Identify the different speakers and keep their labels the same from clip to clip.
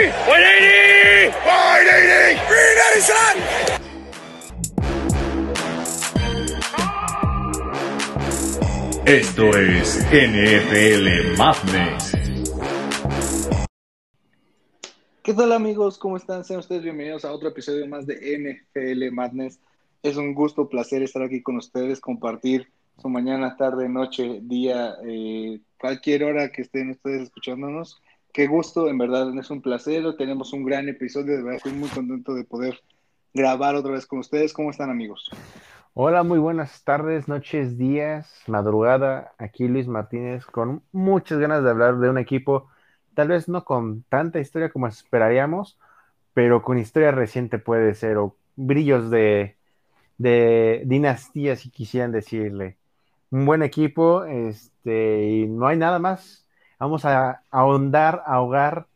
Speaker 1: 180! 180! 180!
Speaker 2: Esto es NFL Madness.
Speaker 3: ¿Qué tal amigos? ¿Cómo están? Sean ustedes bienvenidos a otro episodio más de NFL Madness. Es un gusto, placer estar aquí con ustedes, compartir su mañana, tarde, noche, día, eh, cualquier hora que estén ustedes escuchándonos. Qué gusto, en verdad es un placer. Tenemos un gran episodio, de verdad estoy muy contento de poder grabar otra vez con ustedes. ¿Cómo están amigos?
Speaker 4: Hola, muy buenas tardes, noches, días, madrugada. Aquí Luis Martínez con muchas ganas de hablar de un equipo, tal vez no con tanta historia como esperaríamos, pero con historia reciente puede ser, o brillos de, de dinastía, si quisieran decirle. Un buen equipo, este, y no hay nada más. Vamos a ahondar, ahogar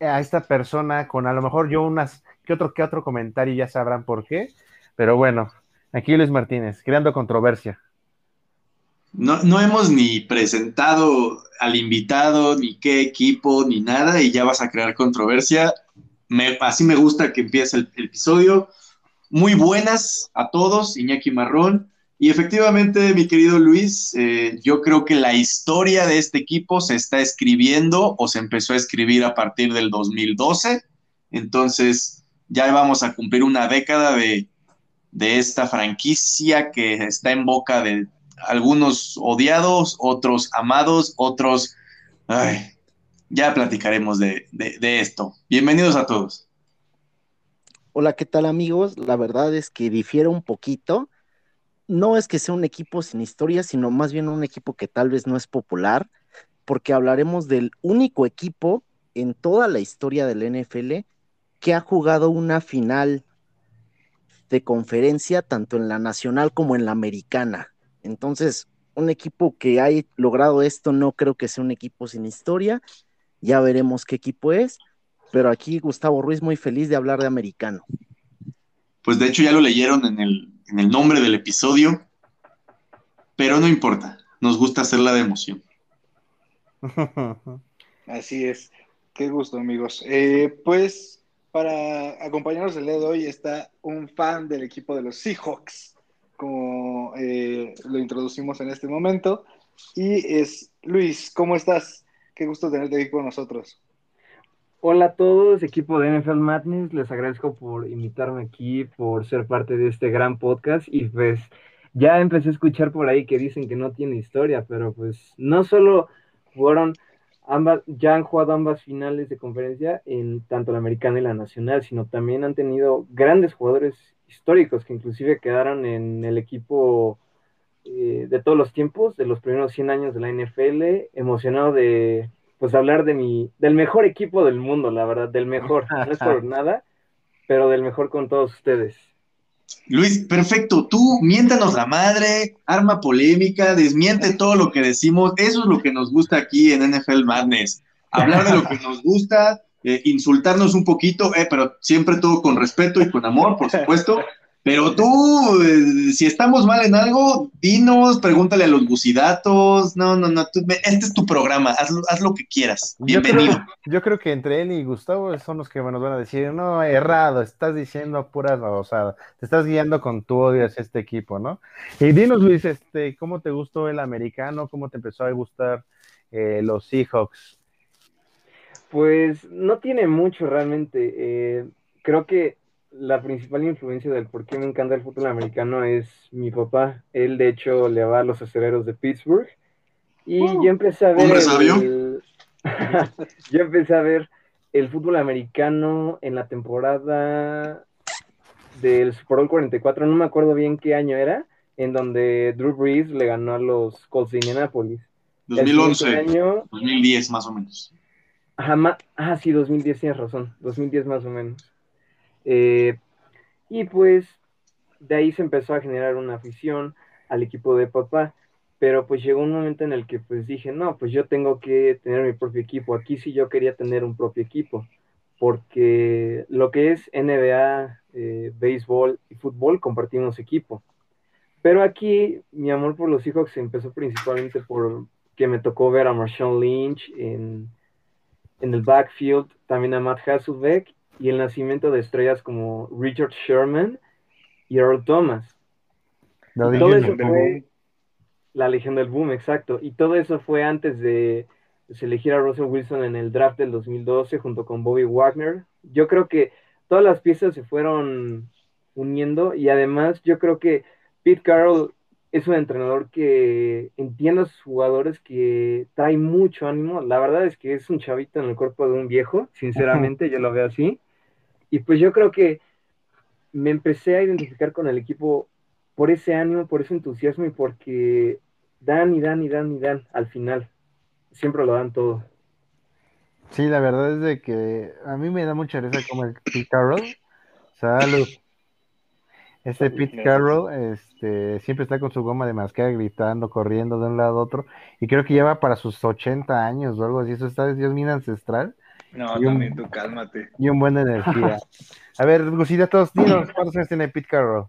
Speaker 4: a esta persona con a lo mejor yo unas que otro que otro comentario, ya sabrán por qué, pero bueno, Aquí Luis Martínez, creando controversia.
Speaker 5: No, no hemos ni presentado al invitado, ni qué equipo, ni nada, y ya vas a crear controversia. Me, así me gusta que empiece el, el episodio. Muy buenas a todos, Iñaki Marrón. Y efectivamente, mi querido Luis, eh, yo creo que la historia de este equipo se está escribiendo o se empezó a escribir a partir del 2012. Entonces, ya vamos a cumplir una década de, de esta franquicia que está en boca de algunos odiados, otros amados, otros... Ay, ya platicaremos de, de, de, esto. Bienvenidos a todos.
Speaker 6: Hola, ¿qué tal amigos? La verdad es que difiere un poquito. No es que sea un equipo sin historia, sino más bien un equipo que tal vez no es popular, porque hablaremos del único equipo en toda la historia del NFL que ha jugado una final de conferencia, tanto en la nacional como en la americana. Entonces, un equipo que ha logrado esto no creo que sea un equipo sin historia. Ya veremos qué equipo es, pero aquí Gustavo Ruiz muy feliz de hablar de americano.
Speaker 5: Pues de hecho ya lo leyeron en el, en el nombre del episodio, pero no importa, nos gusta hacerla de emoción.
Speaker 3: Así es, qué gusto amigos. Eh, pues para acompañarnos el día de hoy está un fan del equipo de los Seahawks, como eh, lo introducimos en este momento. Y es Luis, ¿cómo estás? Qué gusto tenerte aquí con nosotros.
Speaker 7: Hola a todos, equipo de NFL Madness, les agradezco por invitarme aquí, por ser parte de este gran podcast. Y pues ya empecé a escuchar por ahí que dicen que no tiene historia, pero pues no solo fueron ambas, ya han jugado ambas finales de conferencia en tanto la americana y la nacional, sino también han tenido grandes jugadores históricos que inclusive quedaron en el equipo eh, de todos los tiempos, de los primeros 100 años de la NFL, emocionado de pues hablar de mi, del mejor equipo del mundo, la verdad, del mejor, no es por nada, pero del mejor con todos ustedes.
Speaker 5: Luis, perfecto. Tú miéntanos la madre, arma polémica, desmiente todo lo que decimos. Eso es lo que nos gusta aquí en NFL Madness. Hablar de lo que nos gusta, eh, insultarnos un poquito, eh, pero siempre todo con respeto y con amor, por supuesto. Pero tú, eh, si estamos mal en algo, dinos, pregúntale a los bucidatos. No, no, no. Tú, este es tu programa. Haz, haz lo que quieras. Bienvenido.
Speaker 4: Yo creo, yo creo, que entre él y Gustavo son los que nos van a decir, no, errado, estás diciendo puras babosadas. Te estás guiando con tu odio hacia este equipo, ¿no? Y dinos, Luis, este, ¿cómo te gustó el americano? ¿Cómo te empezó a gustar eh, los Seahawks?
Speaker 7: Pues no tiene mucho realmente. Eh, creo que la principal influencia del por qué me encanta el fútbol americano es mi papá. Él, de hecho, le va a los aceleros de Pittsburgh. Y
Speaker 5: Uh,
Speaker 7: yo empecé a ver.
Speaker 5: ¿Hombre sabio?
Speaker 7: El... yo empecé a ver el fútbol americano en la temporada del Super Bowl 44. No me acuerdo bien qué año era, en donde Drew Brees le ganó a los Colts de Indianapolis.
Speaker 5: 2011,
Speaker 7: año,
Speaker 5: 2010 más o menos.
Speaker 7: Ajá, ma... ah, sí, 2010, tienes razón. 2010 más o menos. Eh, y pues de ahí se empezó a generar una afición al equipo de papá, pero pues llegó un momento en el que pues dije, no, pues yo tengo que tener mi propio equipo. Aquí sí yo quería tener un propio equipo, porque lo que es NBA, eh, béisbol y fútbol compartimos equipo. Pero aquí mi amor por los Seahawks empezó principalmente por que me tocó ver a Marshawn Lynch en, en el backfield también a Matt Hasselbeck y el nacimiento de estrellas como Richard Sherman y Earl Thomas. Todo eso fue la legión del boom, exacto. Y todo eso fue antes de pues, elegir a Russell Wilson en el draft del 2012 junto con Bobby Wagner. Yo creo que todas las piezas se fueron uniendo y además yo creo que Pete Carroll es un entrenador que entiende a sus jugadores, que trae mucho ánimo. La verdad es que es un chavito en el cuerpo de un viejo, sinceramente, yo lo veo así. Y pues yo creo que me empecé a identificar con el equipo por ese ánimo, por ese entusiasmo y porque dan y dan y dan y dan al final. Siempre lo dan todo.
Speaker 4: Sí, la verdad es de que a mí me da mucha risa como el Pete Carroll. Salud. Este Pete
Speaker 3: Gracias.
Speaker 4: Carroll este, siempre está con su goma de mascar, gritando, corriendo de un lado a otro. Y creo que lleva para sus 80 años o algo así. Eso está, Dios mío, ancestral.
Speaker 3: No,
Speaker 4: Y un-
Speaker 3: también tú cálmate.
Speaker 4: Y un buen de energía. A ver, Gusita, todos, dinos, ¿cuántos años tiene Pete Carroll?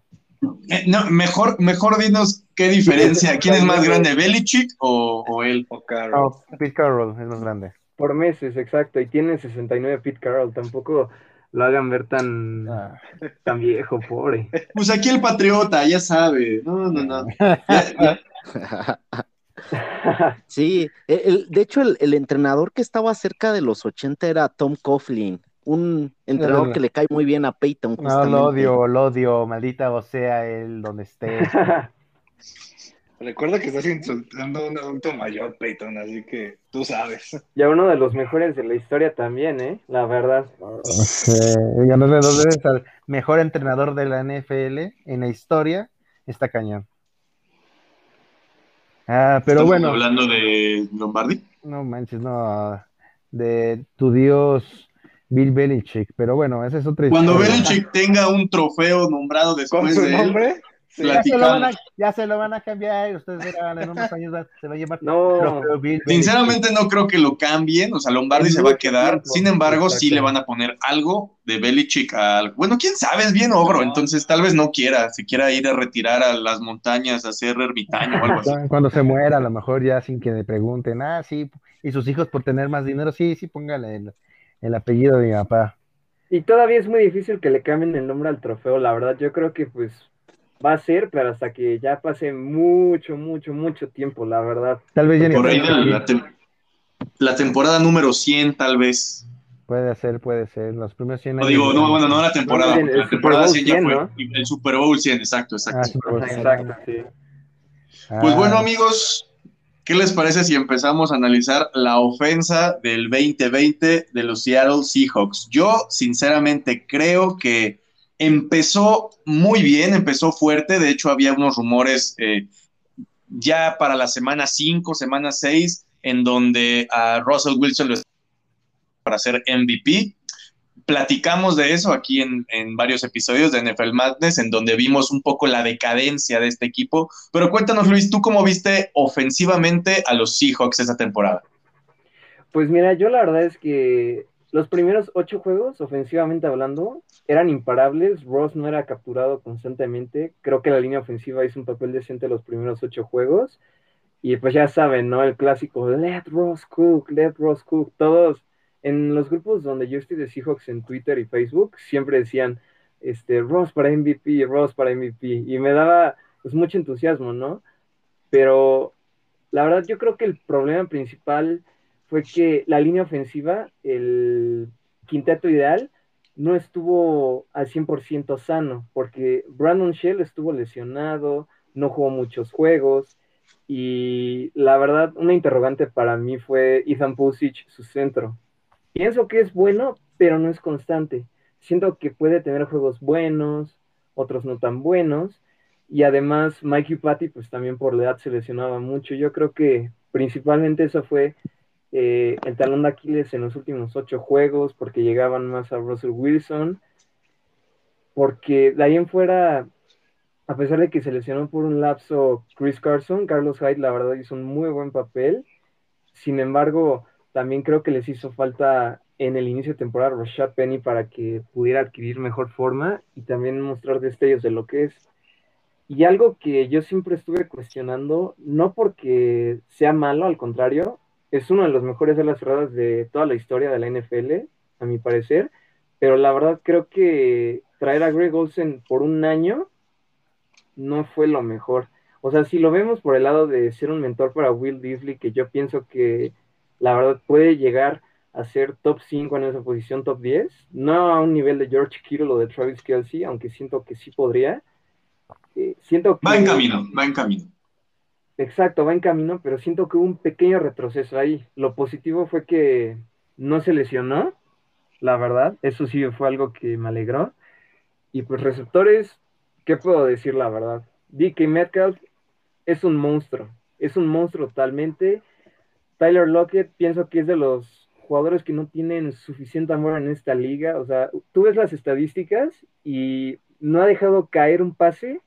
Speaker 5: Eh, no, mejor, mejor dinos qué diferencia. ¿Quién es más grande, Belichick o, o él?
Speaker 3: O Carlos.
Speaker 4: No, Pete Carroll es más grande.
Speaker 7: Por meses, exacto. Y tiene 69 Pete Carroll. Tampoco lo hagan ver tan,
Speaker 4: Ah.
Speaker 7: tan viejo, pobre.
Speaker 5: Pues aquí el patriota, ya sabe. No, no, no. Ya- ya-
Speaker 6: Sí, el- el- de hecho el, el entrenador que estaba cerca de los 80 era Tom Coughlin, un entrenador que le cae muy bien a Peyton.
Speaker 4: No, lo odio, lo odio, maldita o sea él donde esté.
Speaker 3: Recuerda que estás insultando a un adulto mayor, Peyton, así que tú sabes.
Speaker 7: y a uno de los mejores de la historia también, ¿eh? La verdad.
Speaker 4: Eh, ganarle dos veces al mejor entrenador de la NFL en la historia, está cañón. Ah, pero
Speaker 5: ¿Estamos
Speaker 4: bueno,
Speaker 5: hablando de Lombardi?
Speaker 4: no manches, no, de tu dios Bill Belichick, pero bueno, esa es otra
Speaker 5: Cuando
Speaker 4: historia.
Speaker 5: Belichick tenga un trofeo nombrado
Speaker 3: ¿Con
Speaker 5: después
Speaker 3: su
Speaker 5: de él,
Speaker 3: nombre?
Speaker 4: Ya se, lo van a, ya se lo van a cambiar, ustedes verán, en unos años se va a llamar
Speaker 7: No.
Speaker 4: trofeo Bill Belichick.
Speaker 5: Sinceramente no creo que lo cambien, o sea, Lombardi se va a quedar, sin embargo sí le van a poner algo de Belichick al... Bueno, quién sabe, es bien ogro, entonces tal vez no quiera, se quiera ir a retirar a las montañas, a ser ermitaño o algo así.
Speaker 4: Cuando- Cuando se muera, a lo mejor ya sin que le pregunten, ah, sí, y sus hijos por tener más dinero, sí, sí, póngale el, el apellido de mi papá.
Speaker 7: Y todavía es muy difícil que le cambien el nombre al trofeo, la verdad. Yo creo que pues va a ser, pero hasta que ya pase mucho, mucho, mucho tiempo, la verdad.
Speaker 4: Tal vez ya ni
Speaker 5: Por ahí la, tem- la temporada número 100 tal vez.
Speaker 4: Puede ser, puede ser. Los primeros 100
Speaker 5: No
Speaker 4: años.
Speaker 5: digo, no, bueno, no la temporada,
Speaker 7: No, el
Speaker 5: la temporada
Speaker 7: Bowl
Speaker 5: 100 ya
Speaker 7: 100,
Speaker 5: fue.
Speaker 7: ¿no?
Speaker 5: y El Super Bowl 100, exacto, exacto.
Speaker 4: Ah, Super Bowl.
Speaker 7: Exacto, sí.
Speaker 5: Pues
Speaker 4: Ah,
Speaker 5: bueno, amigos, ¿qué les parece si empezamos a analizar la ofensa del 2020 de los Seattle Seahawks? Yo, sinceramente, creo que empezó muy bien, empezó fuerte. De hecho, había unos rumores eh, ya para la semana 5, semana 6, en donde a Russell Wilson lo para ser MVP. Platicamos de eso aquí en, en, varios episodios de NFL Madness, en donde vimos un poco la decadencia de este equipo. Pero cuéntanos, Luis, ¿tú cómo viste ofensivamente a los Seahawks esa temporada?
Speaker 7: Pues mira, yo la verdad es que los primeros ocho juegos, ofensivamente hablando, eran imparables. Ross no era capturado constantemente. Creo que la línea ofensiva hizo un papel decente los primeros ocho juegos. Y pues ya saben, ¿no? El clásico, let Ross cook, let Ross cook. Todos en los grupos donde yo estoy de Seahawks en Twitter y Facebook, siempre decían, este, Ross para MVP, Ross para MVP. Y me daba pues mucho entusiasmo, ¿no? Pero la verdad yo creo que el problema principal fue que la línea ofensiva, el quinteto ideal, no estuvo al 100% sano, porque Brandon Shell estuvo lesionado, no jugó muchos juegos, y la verdad, una interrogante para mí fue Ethan Pusich, su centro. Pienso que es bueno, pero no es constante. Siento que puede tener juegos buenos, otros no tan buenos, y además Mikey Patty, pues también por la edad se lesionaba mucho. Yo creo que principalmente eso fue eh, el talón de Aquiles en los últimos ocho juegos, porque llegaban más a Russell Wilson, porque de ahí en fuera, a pesar de que se lesionó por un lapso Chris Carson, Carlos Hyde la verdad hizo un muy buen papel, sin embargo, también creo que les hizo falta en el inicio de temporada Rashad Penny para que pudiera adquirir mejor forma y también mostrar destellos de lo que es. Y algo que yo siempre estuve cuestionando, no porque sea malo, al contrario, es uno de los mejores alas cerradas de toda la historia de la NFL, a mi parecer, pero la verdad creo que traer a Greg Olsen por un año no fue lo mejor. O sea, si lo vemos por el lado de ser un mentor para Will Disley, que yo pienso que la verdad puede llegar a ser top 5 en esa posición, top 10, no a un nivel de George Kittle o de Travis Kelsey, aunque siento que sí podría. Eh, siento que
Speaker 5: Va en camino, va en camino.
Speaker 7: Exacto, va en camino, pero siento que hubo un pequeño retroceso ahí. Lo positivo fue que no se lesionó, la verdad, eso sí fue algo que me alegró. Y pues receptores, ¿qué puedo decir la verdad? DK Metcalf es un monstruo, es un monstruo totalmente. Tyler Lockett pienso que es de los jugadores que no tienen suficiente amor en esta liga. O sea, tú ves las estadísticas y no ha dejado caer un pase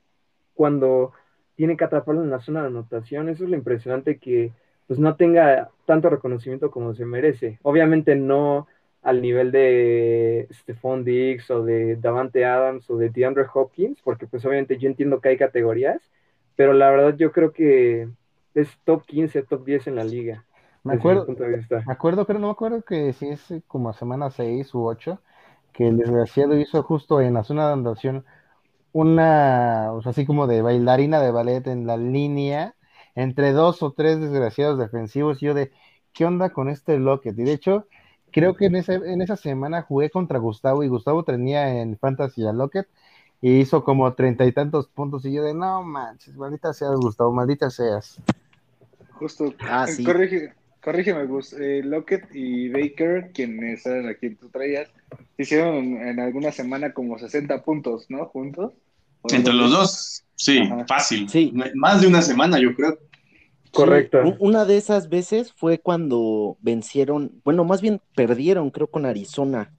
Speaker 7: cuando tiene que atraparlo en la zona de anotación. Eso es lo impresionante que pues no tenga tanto reconocimiento como se merece. Obviamente no al nivel de Stephon Diggs o de Davante Adams o de DeAndre Hopkins, porque pues obviamente yo entiendo que hay categorías, pero la verdad yo creo que es top 15, top 10 en la liga.
Speaker 4: Me acuerdo, me acuerdo, pero no me acuerdo que si es como semana 6 u 8, que el desgraciado hizo justo en la zona de anotación una, o sea, así como de bailarina de ballet en la línea, entre dos o tres desgraciados defensivos, y yo de, ¿qué onda con este Lockett? Y de hecho, creo que en, ese, en esa semana jugué contra Gustavo y Gustavo tenía en Fantasy a Lockett y hizo como treinta y tantos puntos y yo de, no manches, maldita seas Gustavo, maldita seas.
Speaker 3: Justo, ah, sí. Corrígeme Gus, eh, Lockett y Baker, quienes eran a quien tú traías, hicieron en alguna semana como 60 puntos, ¿no? Juntos.
Speaker 5: Entre los dos, sí, fácil. Sí. Más de una semana, yo creo.
Speaker 6: Correcto. una de esas veces fue cuando vencieron, bueno, más bien perdieron, creo, con Arizona.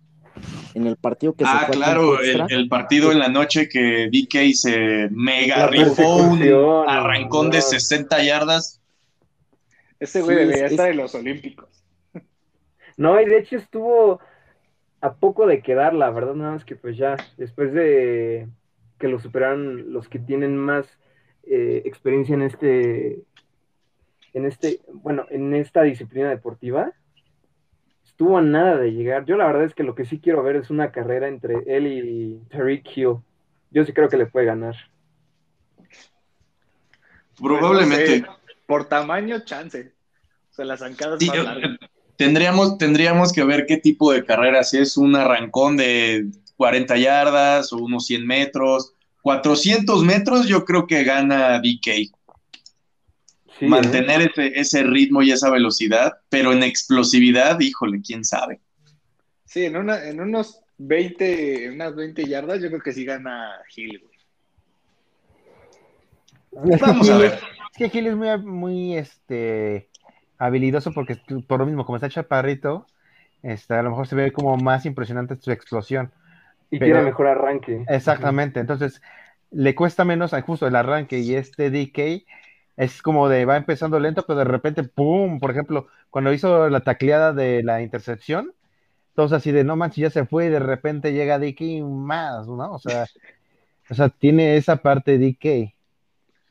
Speaker 6: En el partido que
Speaker 5: ah, se fue claro, el, partido en la noche que DK se mega rifó un arrancón de 60 yardas.
Speaker 3: Ese güey debería estar en los Olímpicos.
Speaker 7: No, y de hecho estuvo a poco de quedar, la verdad, nada más que pues ya, después de que lo superaron los que tienen más eh, experiencia en este en este, bueno, en esta disciplina deportiva, estuvo a nada de llegar. Yo la verdad es que lo que sí quiero ver es una carrera entre él y Tariq Hill. Yo sí creo que le puede ganar.
Speaker 5: Probablemente.
Speaker 3: Por tamaño, chance. O sea, las zancadas
Speaker 5: Tendríamos, tendríamos que ver qué tipo de carrera, si es un arrancón de 40 yardas o unos 100 metros. 400 metros yo creo que gana DK mantener ese, ese, ritmo y esa velocidad, pero en explosividad, híjole, quién sabe.
Speaker 3: Sí, en, una, en unos 20, en unas 20 yardas, yo creo que sí gana Gil,
Speaker 4: Vamos a ver. Es que Gil es muy, muy este, habilidoso porque por lo mismo, como está chaparrito, este, a lo mejor se ve como más impresionante su explosión.
Speaker 7: Y tiene mejor arranque.
Speaker 4: Exactamente, entonces le cuesta menos justo el arranque y este DK es como de va empezando lento, pero de repente, ¡pum! Por ejemplo, cuando hizo la tacleada de la intercepción, todos así de no manches, ya se fue y de repente llega DK más, ¿no? O sea, o sea, tiene esa parte DK.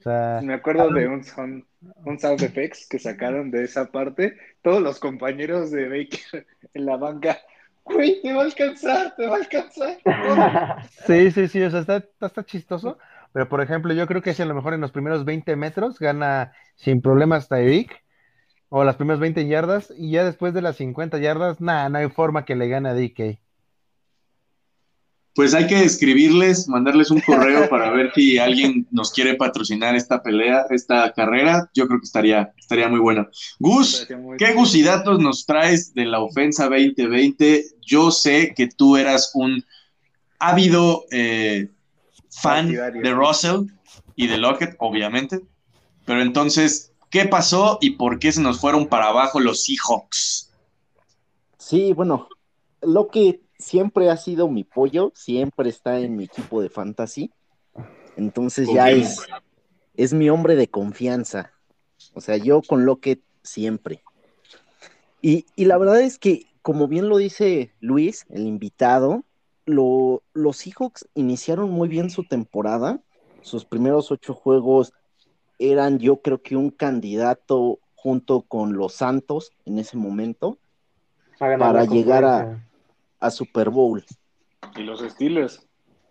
Speaker 3: O sea, Me acuerdo de un, sound, un sound effects que sacaron de esa parte, todos los compañeros de Baker en la banca. Güey, te va a alcanzar, te va a alcanzar.
Speaker 4: sí, sí, sí, o sea, está, está chistoso, pero, por ejemplo, yo creo que si a lo mejor en los primeros 20 metros gana sin problemas Tyreek, o las primeras 20 yardas, y ya después de las 50 yardas, nada, no hay forma que le gane a DK.
Speaker 5: Pues hay que escribirles, mandarles un correo para ver si alguien nos quiere patrocinar esta pelea, esta carrera. Yo creo que estaría, estaría muy buena. Gus, ¿qué gusidatos nos traes de la ofensa 2020? Yo sé que tú eras un ávido eh, fan de Russell y de Lockett, obviamente. Pero entonces, ¿qué pasó y por qué se nos fueron para abajo los Seahawks?
Speaker 6: Sí, bueno, Lockett siempre ha sido mi pollo, siempre está en mi equipo de fantasy. Entonces ya es, es mi hombre de confianza. O sea, yo con Lockett siempre. Y, y la verdad es que, como bien lo dice Luis, el invitado, los Seahawks iniciaron muy bien su temporada. Sus primeros ocho juegos eran, yo creo que un candidato junto con los Santos en ese momento para llegar a. a Super Bowl.
Speaker 3: Y los Steelers.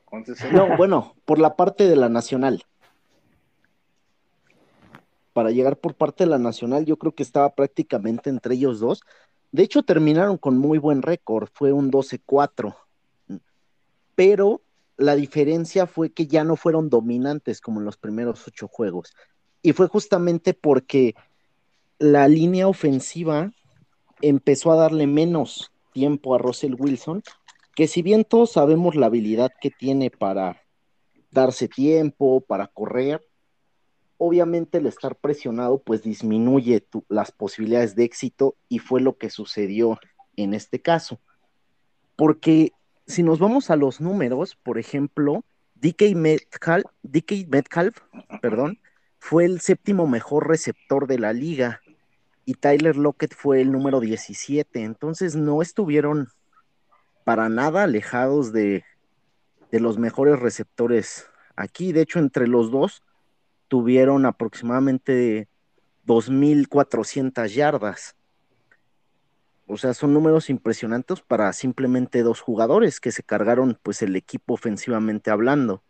Speaker 3: con 60.
Speaker 6: No, bueno, por la parte de la nacional. Para llegar por parte de la nacional, yo creo que estaba prácticamente entre ellos dos. De hecho, terminaron con muy buen récord, fue un 12-4. Pero la diferencia fue que ya no fueron dominantes como en los primeros ocho juegos. Y fue justamente porque la línea ofensiva empezó a darle menos tiempo a Russell Wilson, que si bien todos sabemos la habilidad que tiene para darse tiempo, para correr, obviamente el estar presionado pues disminuye las posibilidades de éxito y fue lo que sucedió en este caso. Porque si nos vamos a los números, por ejemplo, DK Metcalf, Metcalf, perdón, fue el séptimo mejor receptor de la liga y Tyler Lockett fue el número 17. Entonces no estuvieron para nada alejados de, de los mejores receptores aquí. De hecho, entre los dos tuvieron aproximadamente 2.400 yardas. O sea, son números impresionantes para simplemente dos jugadores que se cargaron pues el equipo ofensivamente hablando,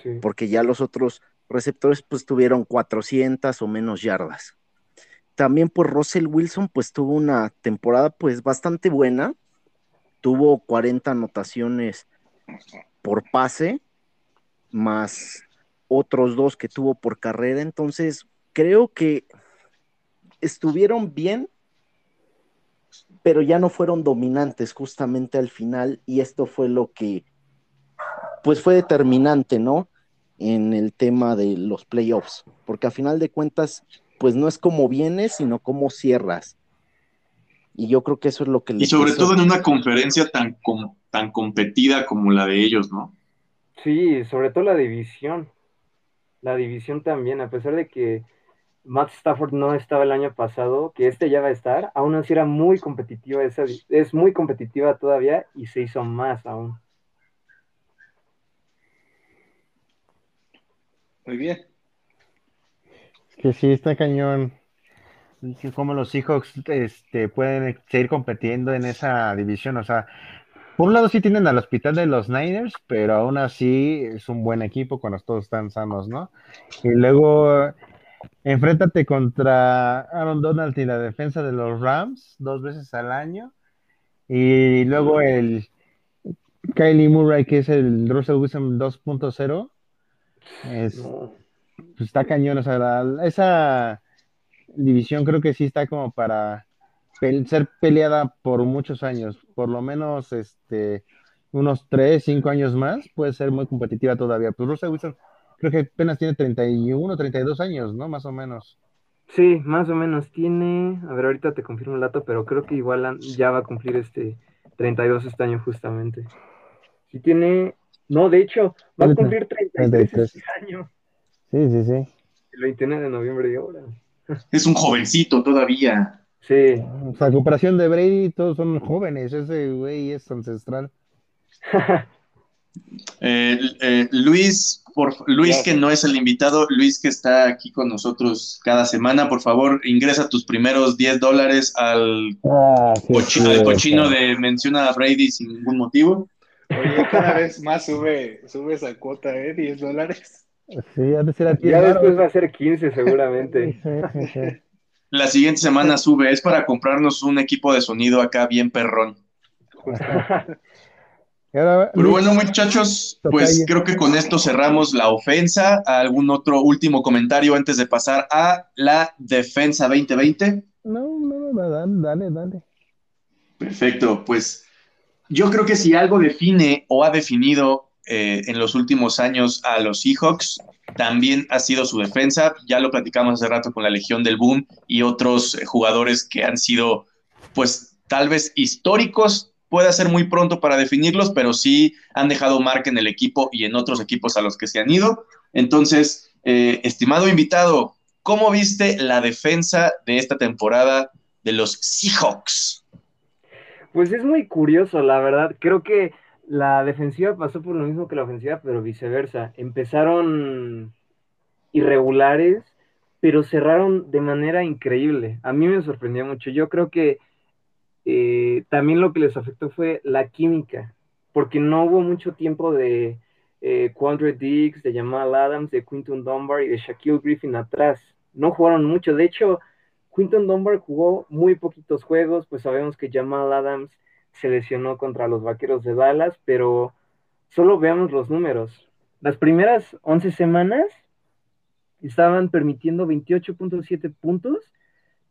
Speaker 7: Sí.
Speaker 6: porque ya los otros receptores pues tuvieron 400 o menos yardas. También pues Russell Wilson pues tuvo una temporada pues bastante buena, tuvo 40 anotaciones por pase, más otros dos que tuvo por carrera, entonces creo que estuvieron bien, pero ya no fueron dominantes justamente al final y esto fue lo que pues fue determinante, ¿no? En el tema de los playoffs, porque a final de cuentas pues no es como vienes, sino como cierras. Y yo creo que eso es lo que
Speaker 5: Y sobre todo en una conferencia tan, com- tan competida como la de ellos, ¿no?
Speaker 7: Sí, sobre todo la división. La división también, a pesar de que Matt Stafford no estaba el año pasado, que este ya va a estar, aún así era muy competitiva esa, es muy competitiva todavía y se hizo más aún.
Speaker 3: Muy bien.
Speaker 4: Que sí, está cañón. Como los Seahawks este, pueden seguir compitiendo en esa división. O sea, por un lado sí tienen al hospital de los Niners, pero aún así es un buen equipo cuando todos están sanos, ¿no? Y luego enfréntate contra Aaron Donald y la defensa de los Rams dos veces al año. Y luego el Kylie Murray, que es el Russell Wilson 2.0. Es,
Speaker 7: No.
Speaker 4: Pues está cañón, o sea, la- esa división creo que sí está como para ser peleada por muchos años, por lo menos este unos 3, 5 años más, puede ser muy competitiva todavía. Pues Russell Wilson creo que apenas tiene 31, 32 años, ¿no? Más o menos.
Speaker 7: Sí, más o menos tiene, a ver, ahorita te confirmo el dato, pero creo que igual ya va a cumplir este 32 este año justamente. Sí tiene, no, de hecho, va a cumplir 33
Speaker 4: 33.
Speaker 7: este año,
Speaker 4: Sí, sí, sí.
Speaker 7: el 21 de noviembre de ahora.
Speaker 5: Es un jovencito todavía.
Speaker 7: Sí,
Speaker 4: O sea, a comparación de Brady, todos son jóvenes, ese güey es ancestral.
Speaker 5: Eh, eh, Luis, por, Luis que no es el invitado, Luis que está aquí con nosotros cada semana, por favor, ingresa tus primeros 10 dólares al,
Speaker 4: Ah, sí,
Speaker 5: cochi-
Speaker 4: sí,
Speaker 5: al
Speaker 4: sí.
Speaker 5: cochino de menciona a Brady sin ningún motivo.
Speaker 3: Oye, cada vez más sube, sube esa cuota, ¿eh? 10 dólares.
Speaker 4: Sí, ha de ser a ti,
Speaker 7: ya
Speaker 4: claro.
Speaker 7: después va a ser 15 seguramente.
Speaker 4: Sí, sí, sí.
Speaker 5: La siguiente semana sube, es para comprarnos un equipo de sonido acá bien perrón. Pero bueno, muchachos, pues creo que con esto cerramos la ofensa. ¿Algún otro último comentario antes de pasar a la defensa 2020?
Speaker 4: No, no, no, dale, dale, dale.
Speaker 5: Perfecto, pues yo creo que si algo define o ha definido eh, en los últimos años a los Seahawks, también ha sido su defensa. Ya lo platicamos hace rato con la Legión del Boom y otros eh, jugadores que han sido, pues tal vez históricos. Puede ser muy pronto para definirlos, pero sí han dejado marca en el equipo y en otros equipos a los que se han ido. Entonces, eh, estimado invitado, ¿cómo viste la defensa de esta temporada de los Seahawks?
Speaker 7: Pues es muy curioso, la verdad. Creo que la defensiva pasó por lo mismo que la ofensiva, pero viceversa. Empezaron irregulares, pero cerraron de manera increíble. A mí me sorprendió mucho. Yo creo que eh, también lo que les afectó fue la química, porque no hubo mucho tiempo de eh, Quandre Diggs, de Jamal Adams, de Quinton Dunbar y de Shaquille Griffin atrás. No jugaron mucho. De hecho, Quinton Dunbar jugó muy poquitos juegos, pues sabemos que Jamal Adams se lesionó contra los Vaqueros de Dallas, pero solo veamos los números. Las primeras 11 semanas estaban permitiendo 28.7 puntos,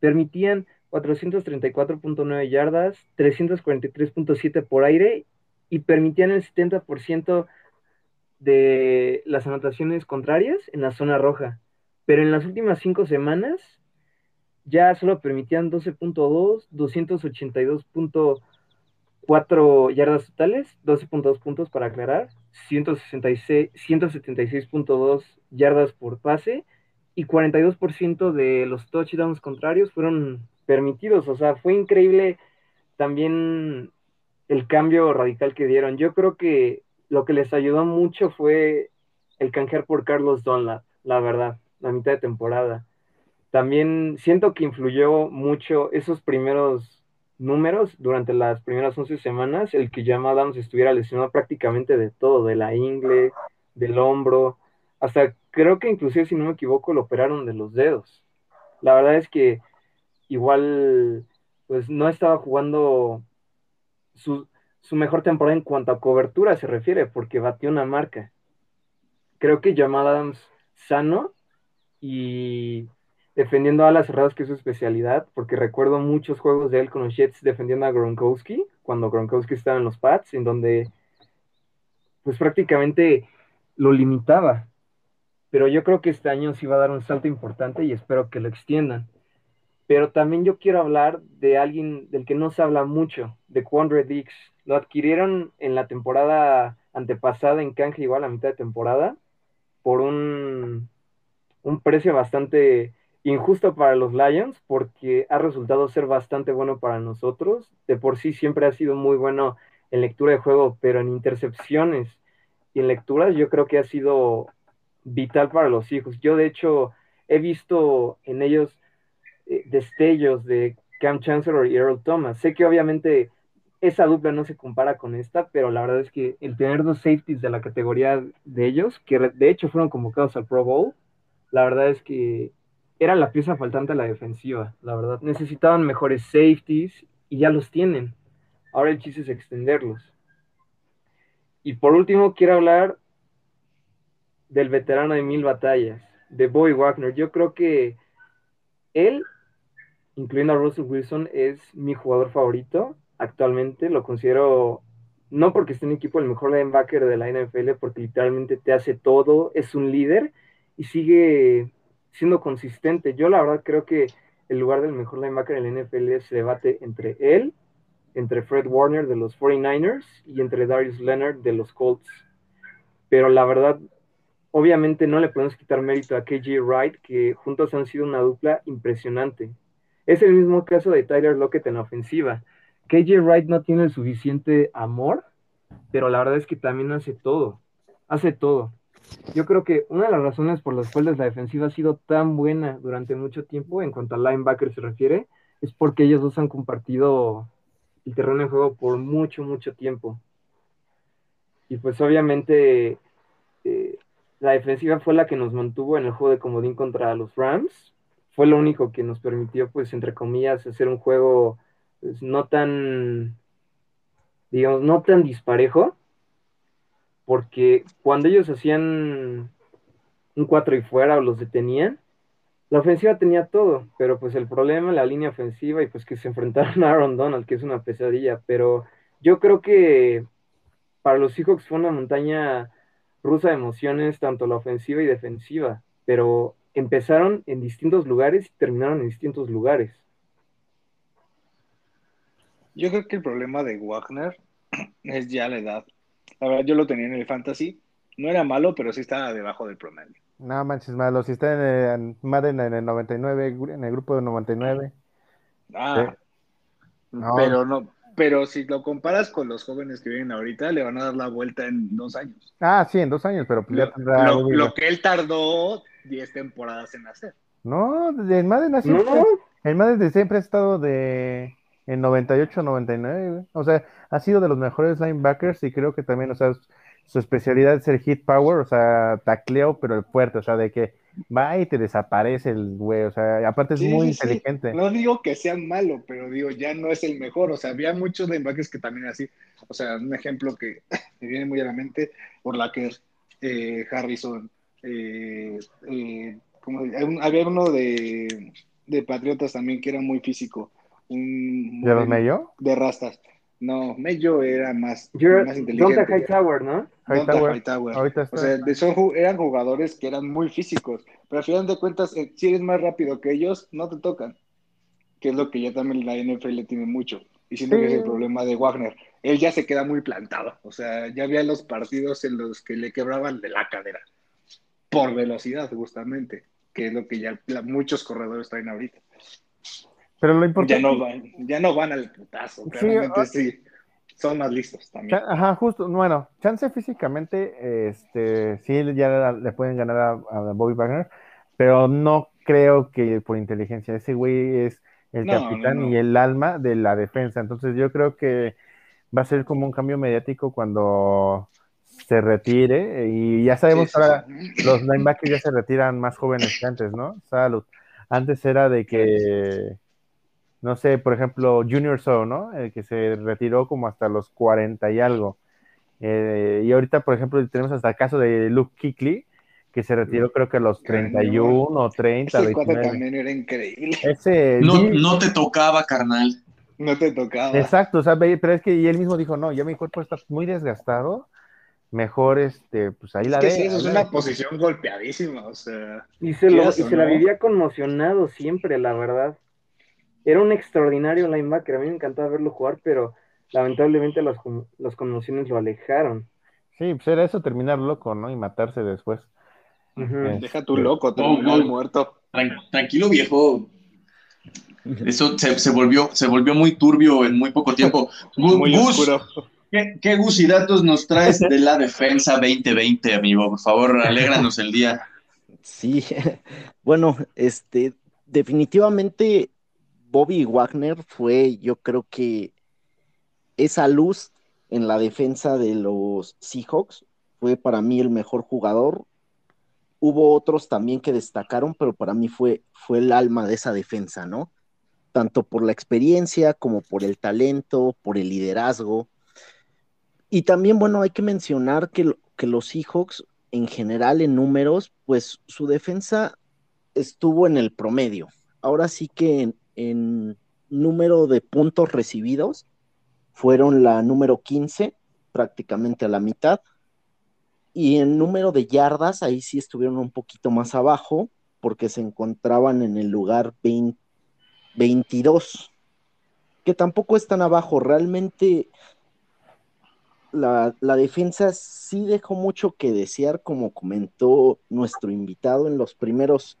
Speaker 7: permitían 434.9 yardas, 343.7 por aire y permitían el 70% de las anotaciones contrarias en la zona roja. Pero en las últimas cinco semanas ya solo permitían 12.2, 282.4 yardas totales, 12.2 puntos para aclarar, 166, 176.2 yardas por pase y 42% de los touchdowns contrarios fueron permitidos. O sea, fue increíble también el cambio radical que dieron. Yo creo que lo que les ayudó mucho fue el canjear por Carlos Dunlap, la verdad, la mitad de temporada. También siento que influyó mucho esos primeros números durante las primeras 11 semanas, el que Jamal Adams estuviera lesionado prácticamente de todo, de la ingle, del hombro, hasta creo que inclusive si no me equivoco lo operaron de los dedos. La verdad es que igual pues no estaba jugando su, su mejor temporada en cuanto a cobertura se refiere, porque batió una marca. Creo que Jamal Adams sano y defendiendo a las cerradas, que es su especialidad, porque recuerdo muchos juegos de él con los Jets defendiendo a Gronkowski, cuando Gronkowski estaba en los Pats, en donde pues prácticamente lo limitaba. Pero yo creo que este año sí va a dar un salto importante y espero que lo extiendan. Pero también yo quiero hablar de alguien del que no se habla mucho, de Quandre Dix. Lo adquirieron en la temporada antepasada en canje igual a mitad de temporada por un, un precio bastante injusto para los Lions porque ha resultado ser bastante bueno para nosotros. De por sí siempre ha sido muy bueno en lectura de juego, pero en intercepciones y en lecturas yo creo que ha sido vital para los hijos. Yo de hecho he visto en ellos eh, destellos de Cam Chancellor y Earl Thomas. Sé que obviamente esa dupla no se compara con esta, pero la verdad es que el tener dos safeties de la categoría de ellos, que de hecho fueron convocados al Pro Bowl, la verdad es que era la pieza faltante a la defensiva, la verdad. Necesitaban mejores safeties y ya los tienen. Ahora el chiste es extenderlos. Y por último, quiero hablar del veterano de mil batallas, de Boy Wagner. Yo creo que él incluyendo a Russell Wilson, es mi jugador favorito actualmente. Lo considero, no porque esté en equipo, el mejor linebacker de la NFL, porque literalmente te hace todo, es un líder y sigue siendo consistente. Yo la verdad creo que el lugar del mejor linebacker en la NFL se debate entre él, entre Fred Warner de los 49ers y entre Darius Leonard de los Colts. Pero la verdad, obviamente no le podemos quitar mérito a KJ Wright, que juntos han sido una dupla impresionante. Es el mismo caso de Tyler Lockett en la ofensiva. KJ Wright no tiene el suficiente amor, pero la verdad es que también hace todo. Hace todo. Yo creo que una de las razones por las cuales la defensiva ha sido tan buena durante mucho tiempo, en cuanto al linebacker se refiere, es porque ellos dos han compartido el terreno de juego por mucho, mucho tiempo. Y pues obviamente eh, la defensiva fue la que nos mantuvo en el juego de comodín contra los Rams, fue lo único que nos permitió, pues, entre comillas, hacer un juego pues, no tan, digamos, no tan disparejo, porque cuando ellos hacían un 4 y fuera o los detenían, la ofensiva tenía todo, pero pues el problema, la línea ofensiva y pues que se enfrentaron a Aaron Donald, que es una pesadilla, pero yo creo que para los Seahawks fue una montaña rusa de emociones, tanto la ofensiva y defensiva, pero empezaron en distintos lugares y terminaron en distintos lugares.
Speaker 3: Yo creo que el problema de Wagner es ya la edad. La verdad, yo lo tenía en el fantasy. No era malo, pero sí estaba debajo del promedio.
Speaker 4: No manches malo, si está en, el, Madden en el 99, en el grupo de 99.
Speaker 3: Ah, pero no, pero si lo comparas con los jóvenes que vienen ahorita, le van a dar la vuelta en dos años.
Speaker 4: Ah, sí, en dos años, pero pues
Speaker 3: lo, lo, que él tardó 10 temporadas en hacer.
Speaker 4: No, el Madden así.
Speaker 7: No.
Speaker 4: El Madden desde siempre ha estado de en 98, 99, güey. O sea, ha sido de los mejores linebackers y creo que también, o sea, su especialidad es el hit power, o sea, tacleo, pero el fuerte, o sea, de que va y te desaparece el güey, o sea, aparte es
Speaker 3: Sí,
Speaker 4: muy
Speaker 3: sí,
Speaker 4: inteligente.
Speaker 3: No digo que sea malo, pero digo, ya no es el mejor. O sea, había muchos linebackers que también así. O sea, un ejemplo que me viene muy a la mente, Orlaker, eh, Harrison, eh, eh. Un- había uno de, de Patriotas también que era muy físico. Un,
Speaker 4: ¿De los Mayo?
Speaker 3: De rastas. No, Mello era más,
Speaker 7: You're-
Speaker 3: más
Speaker 7: Donta
Speaker 3: inteligente.
Speaker 7: Hightower, ¿no?
Speaker 3: Donta
Speaker 4: Hightower.
Speaker 3: Hightower.
Speaker 4: Ahorita
Speaker 3: O
Speaker 4: está.
Speaker 3: sea, de- son, eran jugadores que eran muy físicos, pero al final de cuentas, eh, si eres más rápido que ellos, no te tocan. Que es lo que ya también la NFL tiene mucho. Y siento que es el problema de Wagner. Él ya se queda muy plantado. O sea, ya había los partidos en los que le quebraban de la cadera. Por velocidad, justamente. Que es lo que ya la- muchos corredores traen ahorita.
Speaker 4: Pero lo importante
Speaker 3: Ya no van, ya no van al putazo.
Speaker 4: Sí,
Speaker 3: Realmente
Speaker 4: ah.
Speaker 3: sí. Son más listos también.
Speaker 4: Ajá, justo, bueno, chance físicamente, este, sí, ya le pueden ganar a, a Bobby Wagner, pero no creo que por inteligencia, ese güey es el
Speaker 3: No,
Speaker 4: capitán
Speaker 3: no, no.
Speaker 4: y el alma de la defensa, entonces yo creo que va a ser como un cambio mediático cuando se retire, y ya sabemos
Speaker 3: Sí,
Speaker 4: que
Speaker 3: sí,
Speaker 4: ahora
Speaker 3: sí.
Speaker 4: los linebackers ya se retiran más jóvenes que antes, ¿no? Salud. Antes era de que, no sé, por ejemplo, Junior So, ¿no? El que se retiró como hasta los 40 y algo. Eh, y ahorita, por ejemplo, tenemos hasta el caso de Luke Kuechly, que se retiró creo que a los 31 o 30,
Speaker 3: Ese cuate
Speaker 4: 29.
Speaker 3: también era increíble.
Speaker 4: Ese,
Speaker 5: No,
Speaker 4: sí,
Speaker 5: no te tocaba, carnal.
Speaker 3: No te tocaba.
Speaker 4: Exacto, o sea, pero es que y él mismo dijo, no, ya mi cuerpo está muy desgastado, mejor, este, pues ahí
Speaker 3: Es
Speaker 4: la
Speaker 3: que
Speaker 4: de.
Speaker 3: sí, eso es una
Speaker 4: la-
Speaker 3: posición golpeadísima, o sea.
Speaker 7: Y se, lo, y se la vivía conmocionado siempre, la verdad. Era un extraordinario linebacker, a mí me encantaba verlo jugar, pero lamentablemente las, las conmociones lo alejaron.
Speaker 4: Sí, pues era eso, terminar loco, ¿no? Y matarse después. Eh,
Speaker 3: Deja tu loco, terminar
Speaker 5: oh.
Speaker 3: muerto.
Speaker 5: Tran- tranquilo, viejo. Eso se, se volvió, se volvió muy turbio en muy poco tiempo.
Speaker 3: Muy
Speaker 5: Gus,
Speaker 3: oscuro.
Speaker 5: ¿qué, qué Gus y datos nos traes de la defensa 2020, amigo? Por favor, alégranos el día.
Speaker 6: Sí, bueno, este, definitivamente Bobby Wagner fue, yo creo que esa luz en la defensa de los Seahawks fue para mí el mejor jugador. Hubo otros también que destacaron, pero para mí fue, fue el alma de esa defensa, ¿no? Tanto por la experiencia como por el talento, por el liderazgo. Y también, bueno, hay que mencionar que, que los Seahawks en general en números, pues su defensa estuvo en el promedio. Ahora sí que en, en número de puntos recibidos fueron la número 15, prácticamente a la mitad. Y en número de yardas, ahí sí estuvieron un poquito más abajo, porque se encontraban en el lugar 20 22, que tampoco es tan abajo. Realmente la, la defensa sí dejó mucho que desear, como comentó nuestro invitado en los primeros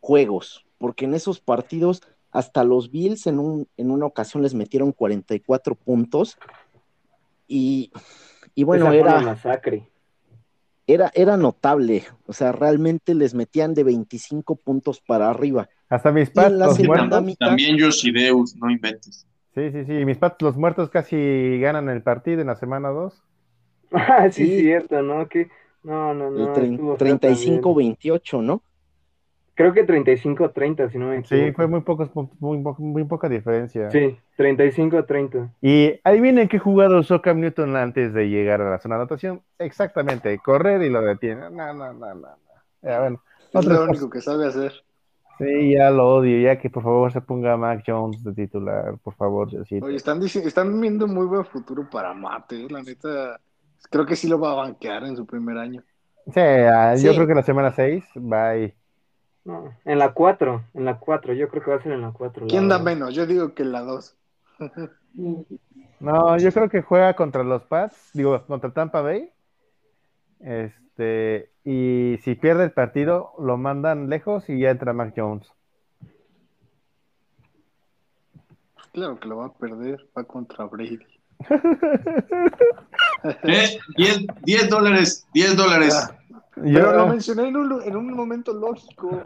Speaker 6: juegos, porque en esos partidos hasta los Bills en, un, en una ocasión les metieron 44 puntos y, y bueno,
Speaker 7: Esa
Speaker 6: era,
Speaker 7: masacre.
Speaker 6: era, era notable, o sea, realmente les metían de 25 puntos para arriba.
Speaker 4: Hasta mis
Speaker 6: la
Speaker 4: los muertos.
Speaker 6: mitad-
Speaker 5: También no inventes.
Speaker 4: Sí, sí, sí. Mis pats, los muertos casi ganan el partido en la semana 2.
Speaker 7: Ah, sí,
Speaker 6: Sí.
Speaker 7: cierto, ¿no? Que, no, no, no.
Speaker 6: trein-
Speaker 7: estuvo feo también.
Speaker 6: 35-28, ¿no?
Speaker 7: Creo que 35-30, si no me
Speaker 4: Sí,
Speaker 7: equivoco.
Speaker 4: fue muy, pocos, puntos, muy, po- muy poca diferencia.
Speaker 7: Sí, 35-30.
Speaker 4: Y adivinen qué jugado usó Cam Newton antes de llegar a la zona de anotación. Exactamente, correr y lo detiene. No, no, no, no. no. Ya, bueno,
Speaker 3: Es lo
Speaker 4: cosas.
Speaker 3: único que sabe hacer.
Speaker 4: Sí, ya lo odio. Ya que por favor se ponga Mac Jones de titular, por favor. Diosito.
Speaker 3: Oye, están, están viendo muy buen futuro para Mate, la neta. Creo que sí lo va a banquear en su primer año.
Speaker 4: Sí, ah, yo
Speaker 6: Sí.
Speaker 4: creo que la semana 6 bye.
Speaker 7: No, en la 4, en la 4, yo creo que va a ser en la 4. la
Speaker 3: ¿Quién da menos? Yo digo que la 2.
Speaker 4: No, yo creo que juega contra los Pats, digo, contra Tampa Bay. Este, y si pierde el partido, lo mandan lejos y ya entra Mac Jones.
Speaker 3: Claro que lo va a perder. Va contra Brady.
Speaker 5: Eh, 10, 10 dólares, 10 dólares.
Speaker 3: Ah,
Speaker 4: Yo-
Speaker 3: Pero lo mencioné en un, en un momento lógico.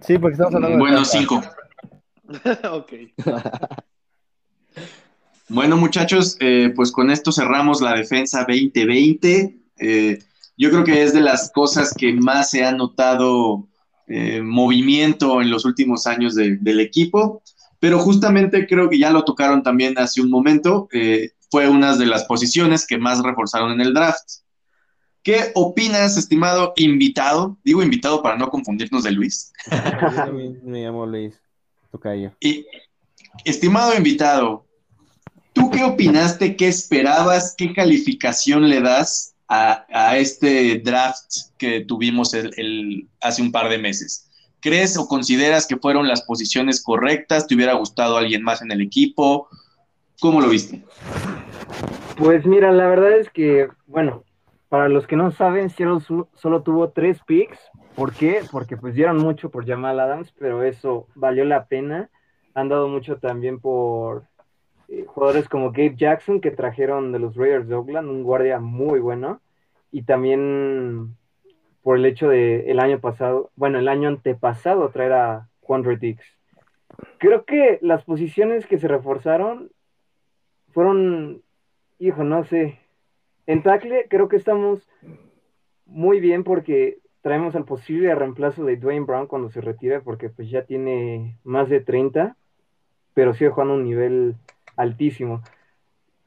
Speaker 4: Sí, porque estamos hablando de
Speaker 5: Bueno, cinco.
Speaker 3: ok.
Speaker 5: Bueno, muchachos, eh, pues con esto cerramos la defensa 2020. Eh, yo creo que es de las cosas que más se ha notado eh, movimiento en los últimos años de- del equipo, pero justamente creo que ya lo tocaron también hace un momento. eh, fue una de las posiciones que más reforzaron en el draft. ¿Qué opinas, estimado invitado? Digo invitado para no confundirnos de Luis.
Speaker 4: Yo me llamo Luis Tocayo.
Speaker 5: Y, estimado invitado, ¿tú qué opinaste? ¿Qué esperabas? ¿Qué calificación le das a, a este draft que tuvimos el- el- hace un par de meses? ¿Crees o consideras que fueron las posiciones correctas? ¿Te hubiera gustado alguien más en el equipo? ¿Cómo lo viste?
Speaker 7: Pues mira, la verdad es que, bueno, para los que no saben, Seattle solo tuvo tres picks. ¿Por qué? Porque pues dieron mucho por Jamal Adams, pero eso valió la pena. Han dado mucho también por eh, jugadores como Gabe Jackson, que trajeron de los Raiders de Oakland, un guardia muy bueno. Y también por el hecho de el año pasado, bueno, el año antepasado traer a Juan Dix. Creo que las posiciones que se reforzaron fueron, hijo, no sé. En tackle creo que estamos muy bien porque traemos al posible reemplazo de Dwayne Brown cuando se retire, porque pues ya tiene más de 30, pero sigue jugando a un nivel altísimo.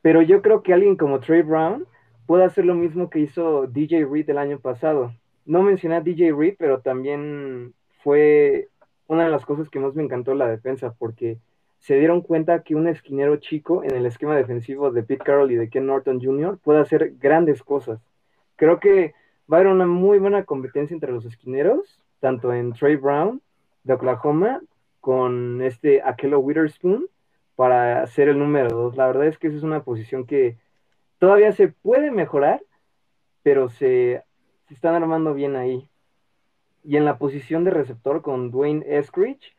Speaker 7: Pero yo creo que alguien como Trey Brown puede hacer lo mismo que hizo DJ Reed el año pasado. No mencioné a DJ Reed, pero también fue una de las cosas que más me encantó la defensa, porque se dieron cuenta que un esquinero chico en el esquema defensivo de Pete Carroll y de Ken Norton Jr. puede hacer grandes cosas. Creo que va a haber una muy buena competencia entre los esquineros, tanto en Trey Brown de Oklahoma con este Akelo Witherspoon para ser el número dos. La verdad es que esa es una posición que todavía se puede mejorar, pero se, se están armando bien ahí. Y en la posición de receptor con Dwayne Eskridge,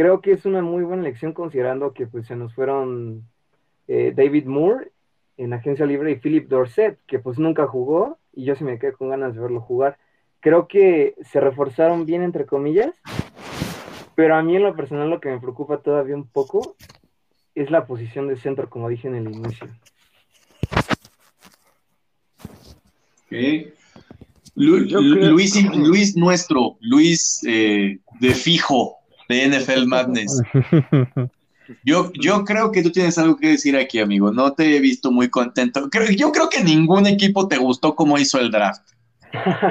Speaker 7: creo que es una muy buena elección considerando que pues se nos fueron eh, David Moore en agencia libre y Philip Dorset, que pues nunca jugó y yo sí me quedé con ganas de verlo jugar. Creo que se reforzaron bien entre comillas, pero a mí en lo personal lo que me preocupa todavía un poco es la posición de centro, como dije en el inicio.
Speaker 5: Ok. Lu-
Speaker 3: Yo
Speaker 5: Lu-
Speaker 3: creo-
Speaker 5: Luis, Luis nuestro, Luis eh, de fijo de NFL Madness. Yo, yo creo que tú tienes algo que decir aquí, amigo. No te he visto muy contento. Creo- yo creo que ningún equipo te gustó cómo hizo el draft.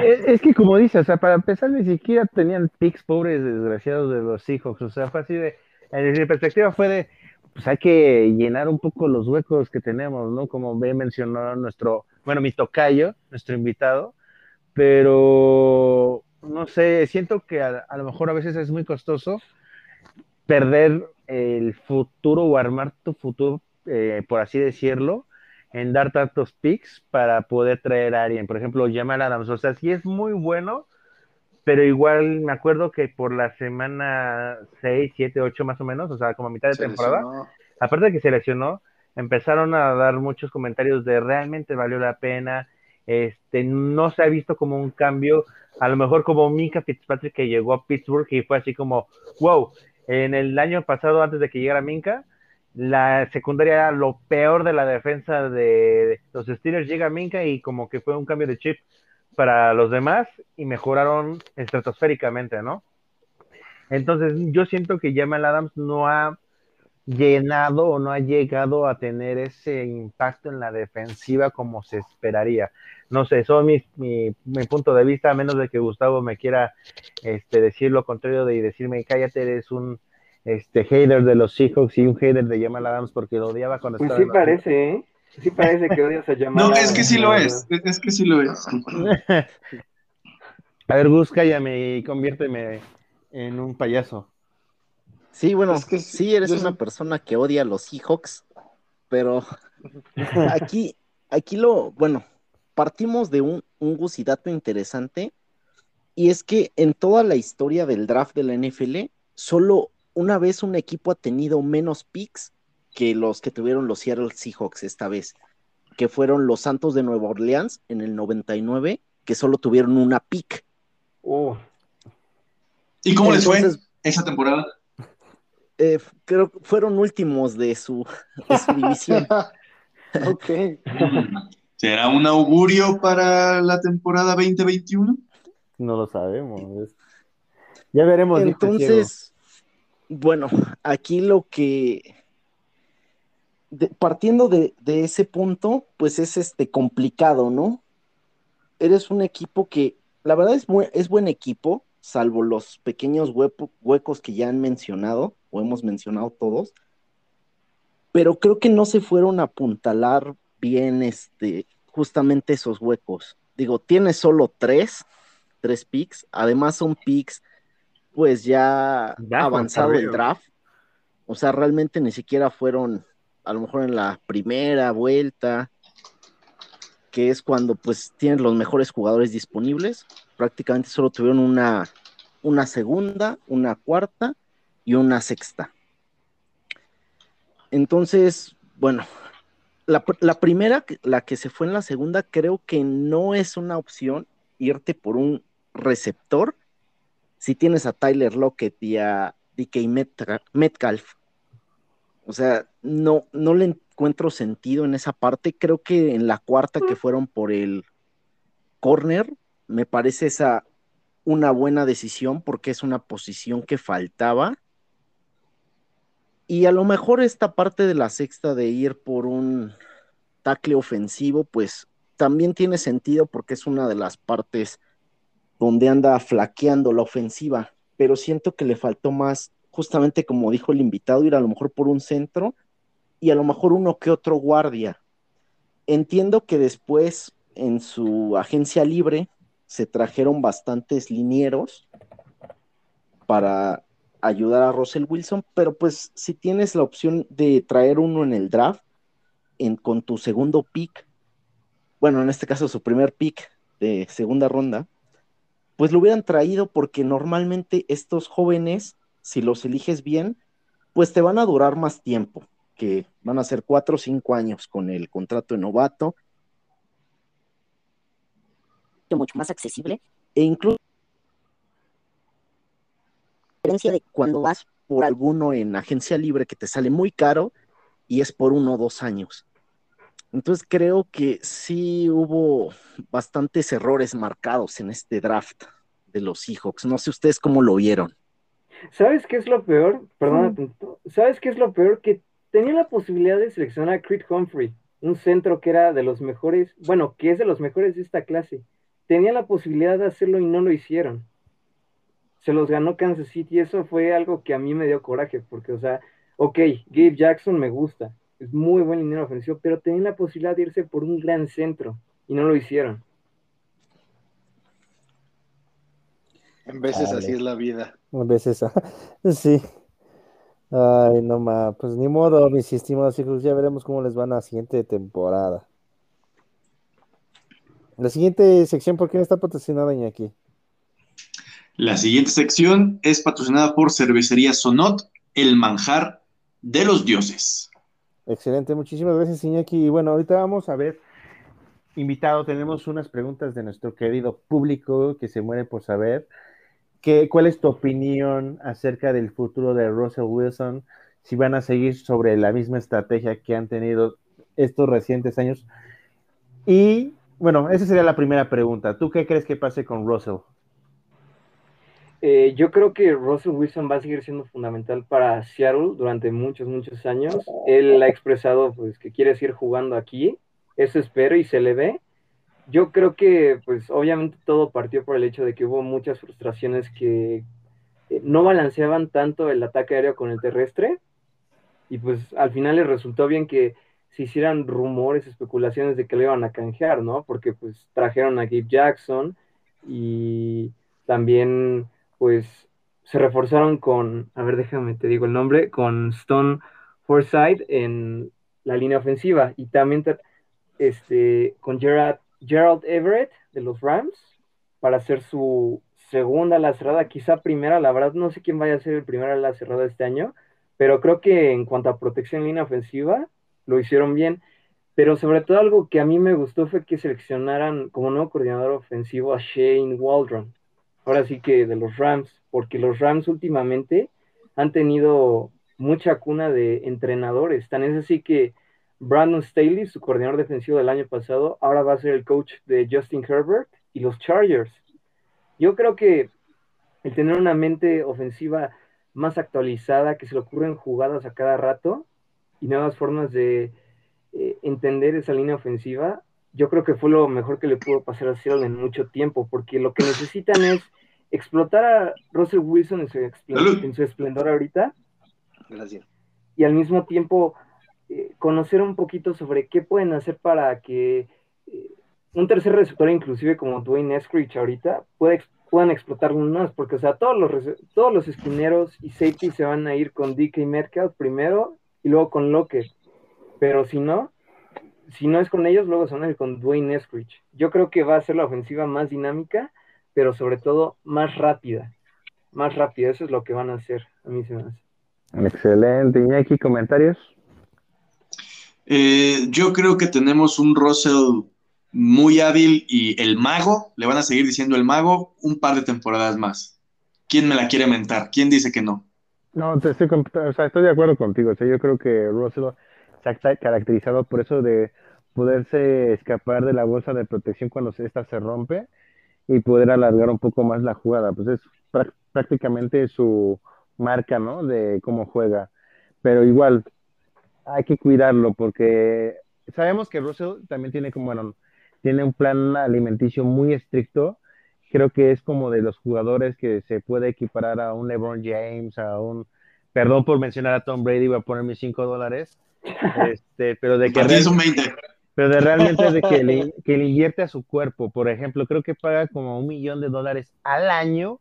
Speaker 4: es, es que como dices, o sea, para empezar ni siquiera tenían picks pobres desgraciados de los Seahawks, o sea, fue así de, en mi perspectiva fue de, pues hay que llenar un poco los huecos que tenemos, ¿no? Como bien mencionó nuestro, bueno, mi tocayo, nuestro invitado, pero no sé, siento que a, a lo mejor a veces es muy costoso perder el futuro o armar tu futuro, eh, por así decirlo, en dar tantos picks para poder traer a alguien. Por ejemplo, Jamal Adams. O sea, sí es muy bueno, pero igual me acuerdo que por la semana 6, 7, 8 más o menos, o sea, como a mitad de
Speaker 3: Se
Speaker 4: temporada,
Speaker 3: lesionó.
Speaker 4: aparte de que se lesionó, empezaron a dar muchos comentarios de realmente valió la pena. Este, no se ha visto como un cambio, a lo mejor como Mika Fitzpatrick que llegó a Pittsburgh y fue así como, wow, en el año pasado, antes de que llegara Minka, la secundaria era lo peor de la defensa de los Steelers. Llega Minka y como que fue un cambio de chip para los demás y mejoraron estratosféricamente, ¿no? Entonces yo siento que Jamal Adams no ha llenado o no ha llegado a tener ese impacto en la defensiva como se esperaría. No sé, eso es mi, mi, mi punto de vista, a menos de que Gustavo me quiera este, decir lo contrario de decirme, cállate, eres un este, hater de los Seahawks y un hater de Jamal Adams porque lo odiaba cuando
Speaker 7: Pues
Speaker 4: estaba
Speaker 7: sí parece, ¿eh? Sí parece que odias a Jamal
Speaker 5: No, es que sí lo es. Es es que sí lo es.
Speaker 4: A ver, Gus, cállame y conviérteme en un payaso.
Speaker 6: Sí, bueno,
Speaker 3: Es que
Speaker 6: sí eres una persona que odia a los Seahawks, pero aquí, aquí lo, bueno, partimos de un, un gusidato interesante, y es que en toda la historia del draft de la NFL, solo una vez un equipo ha tenido menos picks que los que tuvieron los Seattle Seahawks esta vez, que fueron los Santos de Nueva Orleans en el 99, que solo tuvieron una pick.
Speaker 7: Uh,
Speaker 5: ¿Y cómo les fue? Esa temporada?
Speaker 6: Eh, creo que fueron últimos de su, de su división.
Speaker 3: ok.
Speaker 5: ¿Será un augurio para la temporada 2021?
Speaker 4: No lo sabemos. Ya veremos.
Speaker 6: Entonces, bueno, aquí lo que de- partiendo de, de ese punto, pues es este complicado, ¿no? Eres un equipo que, la verdad es, buen- es buen equipo, salvo los pequeños huecos que ya han mencionado, o hemos mencionado todos, pero creo que no se fueron a apuntalar bien este, justamente esos huecos. Digo, tiene solo tres, tres picks, además son picks pues ya
Speaker 4: Ya,
Speaker 6: avanzado el draft. O sea, realmente ni siquiera fueron a lo mejor en la primera vuelta, que es cuando pues tienen los mejores jugadores disponibles. Prácticamente solo tuvieron una, una segunda, una cuarta y una sexta. Entonces, bueno, la, pr- la primera, la que se fue en la segunda, creo que no es una opción irte por un receptor si tienes a Tyler Lockett y a DK Metcalf. O sea, no, no le encuentro sentido en esa parte. Creo que en la cuarta que fueron por el corner, me parece esa una buena decisión porque es una posición que faltaba. Y a lo mejor esta parte de la sexta de ir por un tackle ofensivo, pues también tiene sentido porque es una de las partes donde anda flaqueando la ofensiva, pero siento que le faltó más, justamente como dijo el invitado, ir a lo mejor por un centro y a lo mejor uno que otro guardia. Entiendo que después en su agencia libre se trajeron bastantes linieros para ayudar a Russell Wilson, pero pues si tienes la opción de traer uno en el draft en, con tu segundo pick, bueno, en este caso su primer pick de segunda ronda, pues lo hubieran traído porque normalmente estos jóvenes, si los eliges bien, pues te van a durar más tiempo, que van a ser cuatro o cinco años con el contrato de novato, mucho más accesible, e incluso diferencia de cuando vas por alguno en agencia libre que te sale muy caro y es por uno o dos años. Entonces creo que sí hubo bastantes errores marcados en este draft de los Seahawks. No sé ustedes cómo lo vieron.
Speaker 7: ¿Sabes qué es lo peor? Tonto. ¿sabes qué es lo peor? Que tenía la posibilidad de seleccionar a Creed Humphrey, un centro que era de los mejores, bueno, que es de los mejores de esta clase. Tenía la posibilidad de hacerlo y no lo hicieron. Se los ganó Kansas City y eso fue algo que a mí me dio coraje, porque, o sea, ok, Gabe Jackson me gusta, es muy buen dinero ofensivo, pero tenían la posibilidad de irse por un gran centro y no lo hicieron.
Speaker 3: En veces así es la vida.
Speaker 4: A veces, sí. Ay, no más. Pues ni modo, mis estimados hijos. Ya veremos cómo les van la siguiente temporada. La siguiente sección, ¿por qué no está patrocinada Iñaki?
Speaker 5: La siguiente sección es patrocinada por Cervecería Sonot, el manjar de los dioses.
Speaker 4: Excelente, muchísimas gracias Iñaki. Y bueno, ahorita vamos a ver, invitado, tenemos unas preguntas de nuestro querido público que se muere por saber. ¿Qué, ¿Cuál es tu opinión acerca del futuro de Russell Wilson? Si van a seguir sobre la misma estrategia que han tenido estos recientes años. Y bueno, esa sería la primera pregunta. ¿Tú qué crees que pase con Russell?
Speaker 7: Eh, yo creo que Russell Wilson va a seguir siendo fundamental para Seattle durante muchos, muchos años. Él ha expresado pues, que quiere seguir jugando aquí, eso espero y se le ve. Yo creo que, pues, obviamente todo partió por el hecho de que hubo muchas frustraciones que eh, no balanceaban tanto el ataque aéreo con el terrestre. Y pues al final le resultó bien que se hicieran rumores, especulaciones de que lo iban a canjear, ¿no? Porque pues trajeron a Gabe Jackson y también pues se reforzaron con, a ver, déjame te digo el nombre, con Stone Forsythe en la línea ofensiva y también este, con Gerard, Gerald Everett de los Rams para hacer su segunda ala cerrada, quizá primera, la verdad no sé quién vaya a ser el primero ala cerrada este año, pero creo que en cuanto a protección en línea ofensiva lo hicieron bien, pero sobre todo algo que a mí me gustó fue que seleccionaran como nuevo coordinador ofensivo a Shane Waldron. Ahora sí que de los Rams, porque los Rams últimamente han tenido mucha cuna de entrenadores. Tan es así que Brandon Staley, su coordinador defensivo del año pasado, ahora va a ser el coach de Justin Herbert y los Chargers. Yo creo que el tener una mente ofensiva más actualizada, que se le ocurren jugadas a cada rato y nuevas formas de eh, entender esa línea ofensiva, yo creo que fue lo mejor que le pudo pasar a Seattle en mucho tiempo, porque lo que necesitan es explotar a Russell Wilson en su, en su esplendor ahorita.
Speaker 3: Gracias.
Speaker 7: Y al mismo tiempo eh, conocer un poquito sobre qué pueden hacer para que eh, un tercer receptor, inclusive como Dwayne Eskridge ahorita, puedan explotarlo más, porque o sea, todos los, todos los esquineros y safety se van a ir con DK Metcalf primero y luego con Lockett. Pero si no, si no es con ellos, luego se van a ir con Dwayne Eskridge. Yo creo que va a ser la ofensiva más dinámica, pero sobre todo más rápida. Más rápida, eso es lo que van a hacer, a mí se me hace.
Speaker 4: Excelente. ¿Y aquí comentarios?
Speaker 5: Eh, yo creo que tenemos un Russell muy hábil y el mago, le van a seguir diciendo el mago un par de temporadas más. ¿Quién me la quiere mentar? ¿Quién dice que no?
Speaker 4: No, estoy, estoy de acuerdo contigo. yo creo que Russell se ha caracterizado por eso de poderse escapar de la bolsa de protección cuando esta se rompe y poder alargar un poco más la jugada. Pues es prácticamente su marca, ¿no? De cómo juega. Pero igual, hay que cuidarlo porque sabemos que Russell también tiene como, bueno, tiene un plan alimenticio muy estricto. Creo que es como de los jugadores que se puede equiparar a un LeBron James, a un, perdón por mencionar a Tom Brady, voy a poner mis 5 dólares, este, pero de que... Pero de realmente de que le, que le invierte a su cuerpo, por ejemplo, creo que paga como un millón de dólares al año.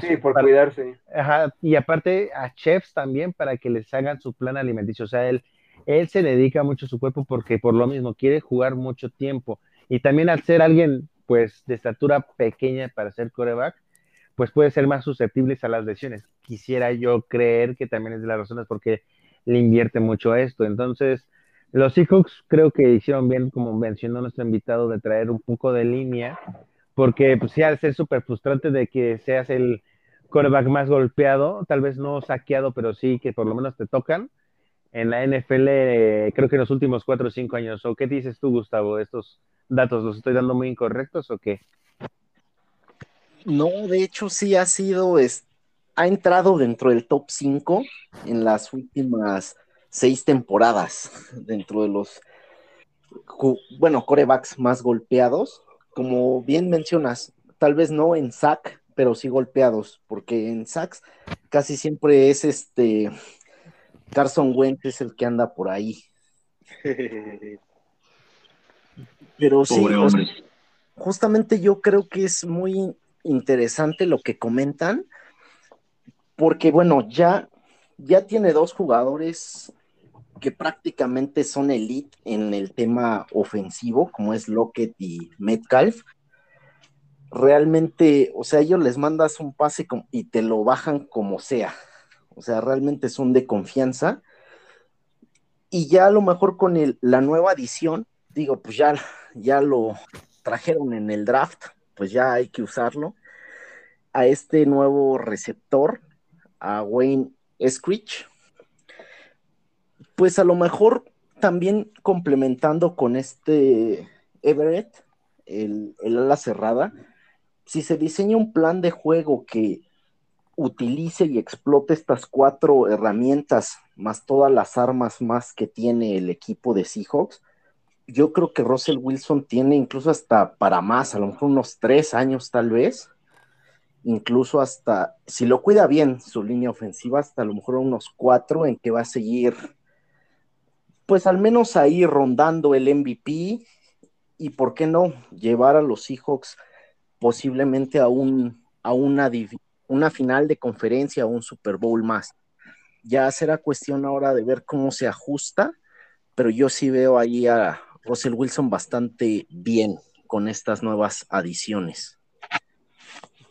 Speaker 7: sí, por cuidarse.
Speaker 4: Ajá, y aparte a chefs también para que les hagan su plan alimenticio. O sea, él, él se dedica mucho a su cuerpo porque por lo mismo quiere jugar mucho tiempo. Y también al ser alguien, pues, de estatura pequeña para ser coreback, pues puede ser más susceptibles a las lesiones. Quisiera yo creer que también es de las razones porque le invierte mucho a esto. Entonces, los Seahawks creo que hicieron bien, como mencionó nuestro invitado, de traer un poco de línea, porque pues sí, al ser súper frustrante de que seas el coreback más golpeado, tal vez no saqueado, pero sí que por lo menos te tocan. En la NFL, eh, creo que en los últimos cuatro o cinco años. ¿O qué dices tú, Gustavo? ¿Estos datos los estoy dando muy incorrectos o qué?
Speaker 6: No, de hecho sí ha sido, es, ha entrado dentro del top 5 en las últimas seis temporadas dentro de los, bueno, corebacks más golpeados. Como bien mencionas, tal vez no en sack, pero sí golpeados, porque en sacks casi siempre es este Carson Wentz es el que anda por ahí. Pero sí, justamente yo creo que es muy interesante lo que comentan, porque bueno, ya, ya tiene dos jugadores que prácticamente son elite en el tema ofensivo, como es Lockett y Metcalf. Realmente, o sea, ellos les mandas un pase y te lo bajan como sea. O sea, realmente son de confianza. Y ya a lo mejor con la nueva adición, digo, pues ya, ya lo trajeron en el draft, pues ya hay que usarlo. A este nuevo receptor, a Wayne Eskridge, pues a lo mejor también complementando con este Everett, el, ala cerrada, si se diseña un plan de juego que utilice y explote estas cuatro herramientas, más todas las armas más que tiene el equipo de Seahawks, yo creo que Russell Wilson tiene incluso hasta para más, a lo mejor unos tres años tal vez, incluso hasta, si lo cuida bien su línea ofensiva, hasta a lo mejor unos cuatro en que va a seguir pues al menos ahí rondando el MVP y por qué no llevar a los Seahawks posiblemente a un a una, una final de conferencia o un Super Bowl más. Ya será cuestión ahora de ver cómo se ajusta, pero yo sí veo ahí a Russell Wilson bastante bien con estas nuevas adiciones.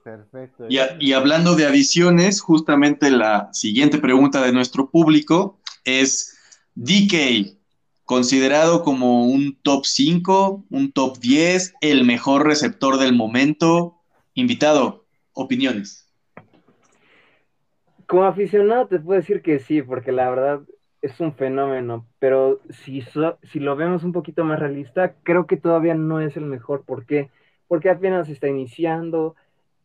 Speaker 5: Perfecto. Y, y hablando de adiciones, justamente la siguiente pregunta de nuestro público es DK, considerado como un top 5, un top 10, el mejor receptor del momento. Invitado, opiniones.
Speaker 7: Como aficionado te puedo decir que sí, porque la verdad es un fenómeno, pero si, si lo vemos un poquito más realista, creo que todavía no es el mejor. ¿Por qué? Porque apenas está iniciando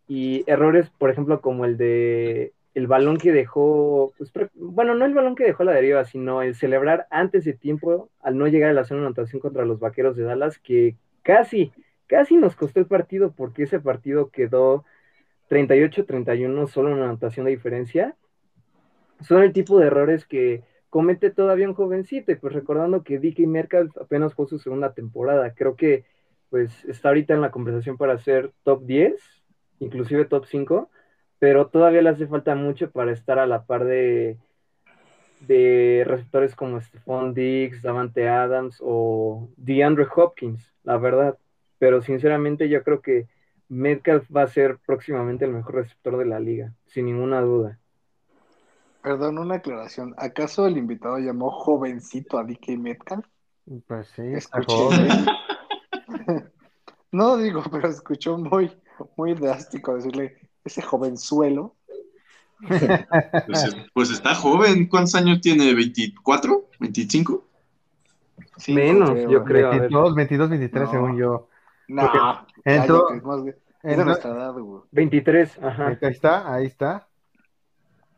Speaker 7: y errores, por ejemplo, como el de el balón que dejó, pues, bueno, no el balón que dejó la deriva, sino el celebrar antes de tiempo al no llegar a la zona de anotación contra los Vaqueros de Dallas, que casi, casi nos costó el partido porque ese partido quedó 38-31, solo una anotación de diferencia. Son el tipo de errores que comete todavía un jovencito, pues recordando que DK Metcalf apenas fue su segunda temporada, creo que pues está ahorita en la conversación para ser top 10, inclusive top 5, pero todavía le hace falta mucho para estar a la par de, de receptores como Stephon Diggs, Davante Adams o DeAndre Hopkins, la verdad. Pero sinceramente yo creo que Metcalf va a ser próximamente el mejor receptor de la liga, sin ninguna duda.
Speaker 3: Perdón, una aclaración. ¿Acaso el invitado llamó jovencito a DK Metcalf?
Speaker 4: Pues sí, está
Speaker 3: Escuché.
Speaker 4: joven.
Speaker 3: No digo, pero escuchó muy, muy drástico decirle ese jovenzuelo.
Speaker 5: Pues, pues está joven. ¿Cuántos años tiene? ¿24? ¿25?
Speaker 3: Sí,
Speaker 7: Menos,
Speaker 3: creo.
Speaker 7: yo creo. a ver.
Speaker 4: 22, 22, 23,
Speaker 3: No.
Speaker 4: según yo.
Speaker 3: No,
Speaker 4: Entró-
Speaker 3: cállate, es
Speaker 4: Entró-
Speaker 3: nuestra edad, güey.
Speaker 7: 23, ajá.
Speaker 4: ahí está, ahí está.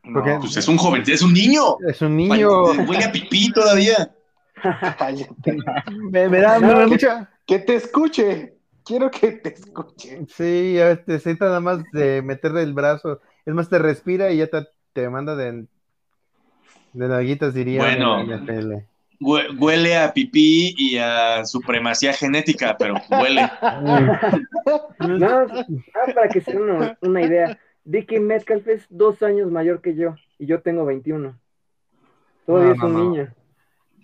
Speaker 3: No,
Speaker 4: Porque-
Speaker 5: Pues es un joven, es un niño.
Speaker 4: Es un niño.
Speaker 5: Huele a pipí todavía.
Speaker 4: Me, me da, me da mucha.
Speaker 3: Que te escuche. Quiero que te escuche.
Speaker 4: Sí, ya te sienta nada más de meterle el brazo. Es más, te respira y ya te, te manda de, de nalguitas, diría.
Speaker 5: Bueno.
Speaker 4: en
Speaker 5: Huele a pipí y a supremacía genética, pero huele.
Speaker 7: No, para que se den una, una idea, DK Metcalf es dos años mayor que yo y yo tengo 21. Todavía
Speaker 4: No,
Speaker 7: es un
Speaker 4: no.
Speaker 7: niño.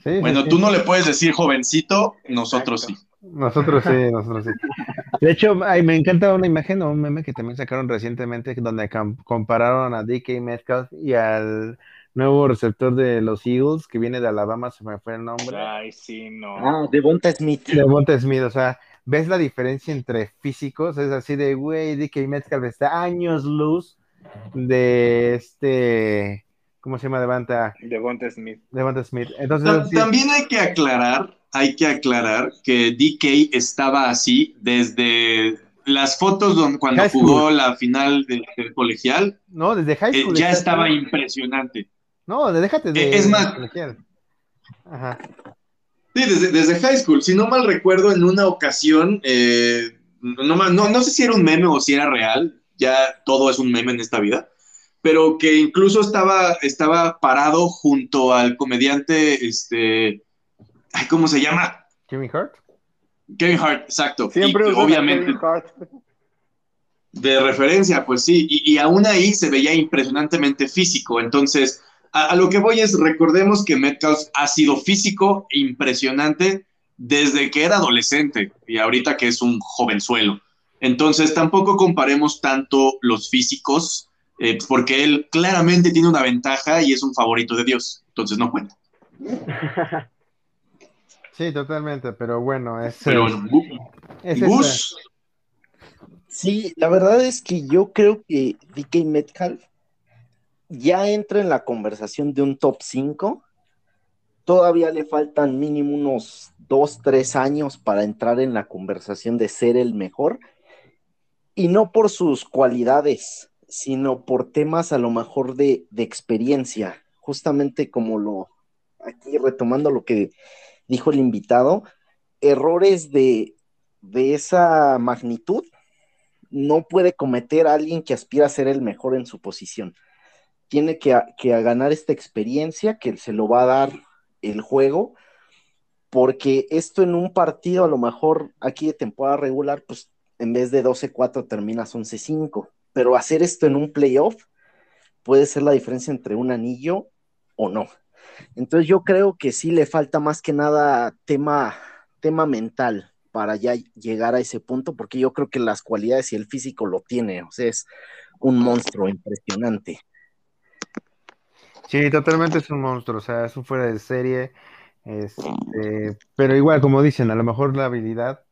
Speaker 4: Sí,
Speaker 5: Bueno,
Speaker 4: sí.
Speaker 5: tú no le puedes decir jovencito, nosotros sí.
Speaker 4: Nosotros sí, nosotros sí. De hecho, ay, me encanta una imagen o un meme que también sacaron recientemente donde compararon a DK Metcalf y al nuevo receptor de los Eagles que viene de Alabama, se me fue el nombre.
Speaker 3: Ay, sí, no.
Speaker 6: Ah, Devonta Smith.
Speaker 4: De Monte Smith, o sea, ¿ves la diferencia entre físicos? Es así de, güey, DK Metcalf está años luz de este, ¿cómo se llama? Devonta,
Speaker 3: Devonta Smith.
Speaker 4: Devonta Smith. Entonces,
Speaker 5: También hay que aclarar, hay que aclarar que DK estaba así desde las fotos donde, cuando jugó la final del, del colegial,
Speaker 4: no, desde high
Speaker 5: eh,
Speaker 4: school.
Speaker 5: ya estaba impresionante.
Speaker 4: No, déjate de...
Speaker 5: Eh, es más-.
Speaker 4: Ajá.
Speaker 5: Sí, desde, desde high school. Si no mal recuerdo, en una ocasión, eh, no, no, no sé si era un meme o si era real, ya todo es un meme en esta vida, pero que incluso estaba, estaba parado junto al comediante, este, ay, ¿cómo se llama?
Speaker 4: Jimmy Hart.
Speaker 5: Kevin Hart, exacto.
Speaker 3: Siempre
Speaker 5: Y obviamente
Speaker 3: Kevin Hart.
Speaker 5: de referencia, pues sí, y, y aún ahí se veía impresionantemente físico. Entonces, a, a lo que voy es, recordemos que Metcalf ha sido físico e impresionante desde que era adolescente y ahorita que es un jovenzuelo. Entonces, tampoco comparemos tanto los físicos, eh, porque él claramente tiene una ventaja y es un favorito de Dios. Entonces, no cuenta.
Speaker 4: Sí, totalmente, pero bueno, es,
Speaker 5: Pero,
Speaker 4: es,
Speaker 5: Gu-
Speaker 4: es esa-
Speaker 5: Gus,
Speaker 6: Sí, la verdad es que yo creo que DK Metcalf ya entra en la conversación de un top 5. Todavía le faltan mínimo unos 2, 3 años para entrar en la conversación de ser el mejor. Y no por sus cualidades, sino por temas a lo mejor de, de experiencia. Justamente como lo, aquí retomando lo que dijo el invitado, errores de, de esa magnitud no puede cometer alguien que aspira a ser el mejor en su posición. Tiene que, a- que a ganar esta experiencia que se lo va a dar el juego, porque esto en un partido, a lo mejor aquí de temporada regular, pues en vez de 12-4 terminas 11-5, pero hacer esto en un playoff puede ser la diferencia entre un anillo o no. Entonces yo creo que sí le falta más que nada tema, tema mental para ya llegar a ese punto, porque yo creo que las cualidades y el físico lo tiene, o sea, es un monstruo impresionante.
Speaker 4: Sí, totalmente es un monstruo, o sea, es un fuera de serie, este, pero igual, como dicen, a lo mejor la habilidad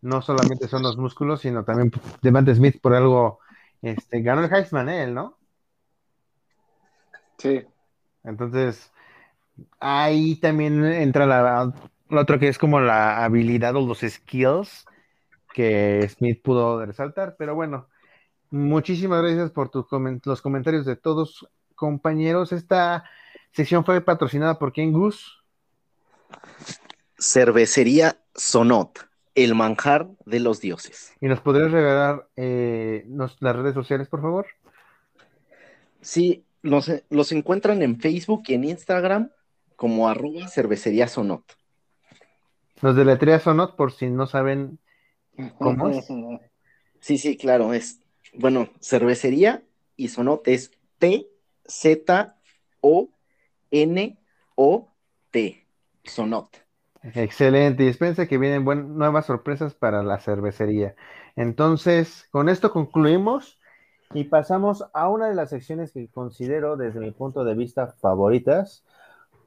Speaker 4: no solamente son los músculos, sino también Devante Smith por algo Este, ganó el Heisman él, ¿no?
Speaker 3: Sí.
Speaker 4: Entonces, ahí también entra la, la otra que es como la habilidad o los skills que Smith pudo resaltar. Pero bueno, muchísimas gracias por tus los comentarios de todos, compañeros. Esta sección fue patrocinada por Ken Gus.
Speaker 6: Cervecería Sonot, el manjar de los dioses.
Speaker 4: ¿Y nos podrías regalar eh, nos- las redes sociales, por favor?
Speaker 6: Sí, los, los encuentran en Facebook y en Instagram como arroba cervecería Sonot.
Speaker 4: Nos deletrea Sonot por si no saben. ¿Cómo es?
Speaker 6: Sí, sí, claro, es, bueno, cervecería y Sonot es T, Z, O, N, O, T, Sonot.
Speaker 4: Excelente, y espérense que vienen buen- nuevas sorpresas para la cervecería. Entonces, con esto concluimos y pasamos a una de las secciones que considero desde mi punto de vista favoritas,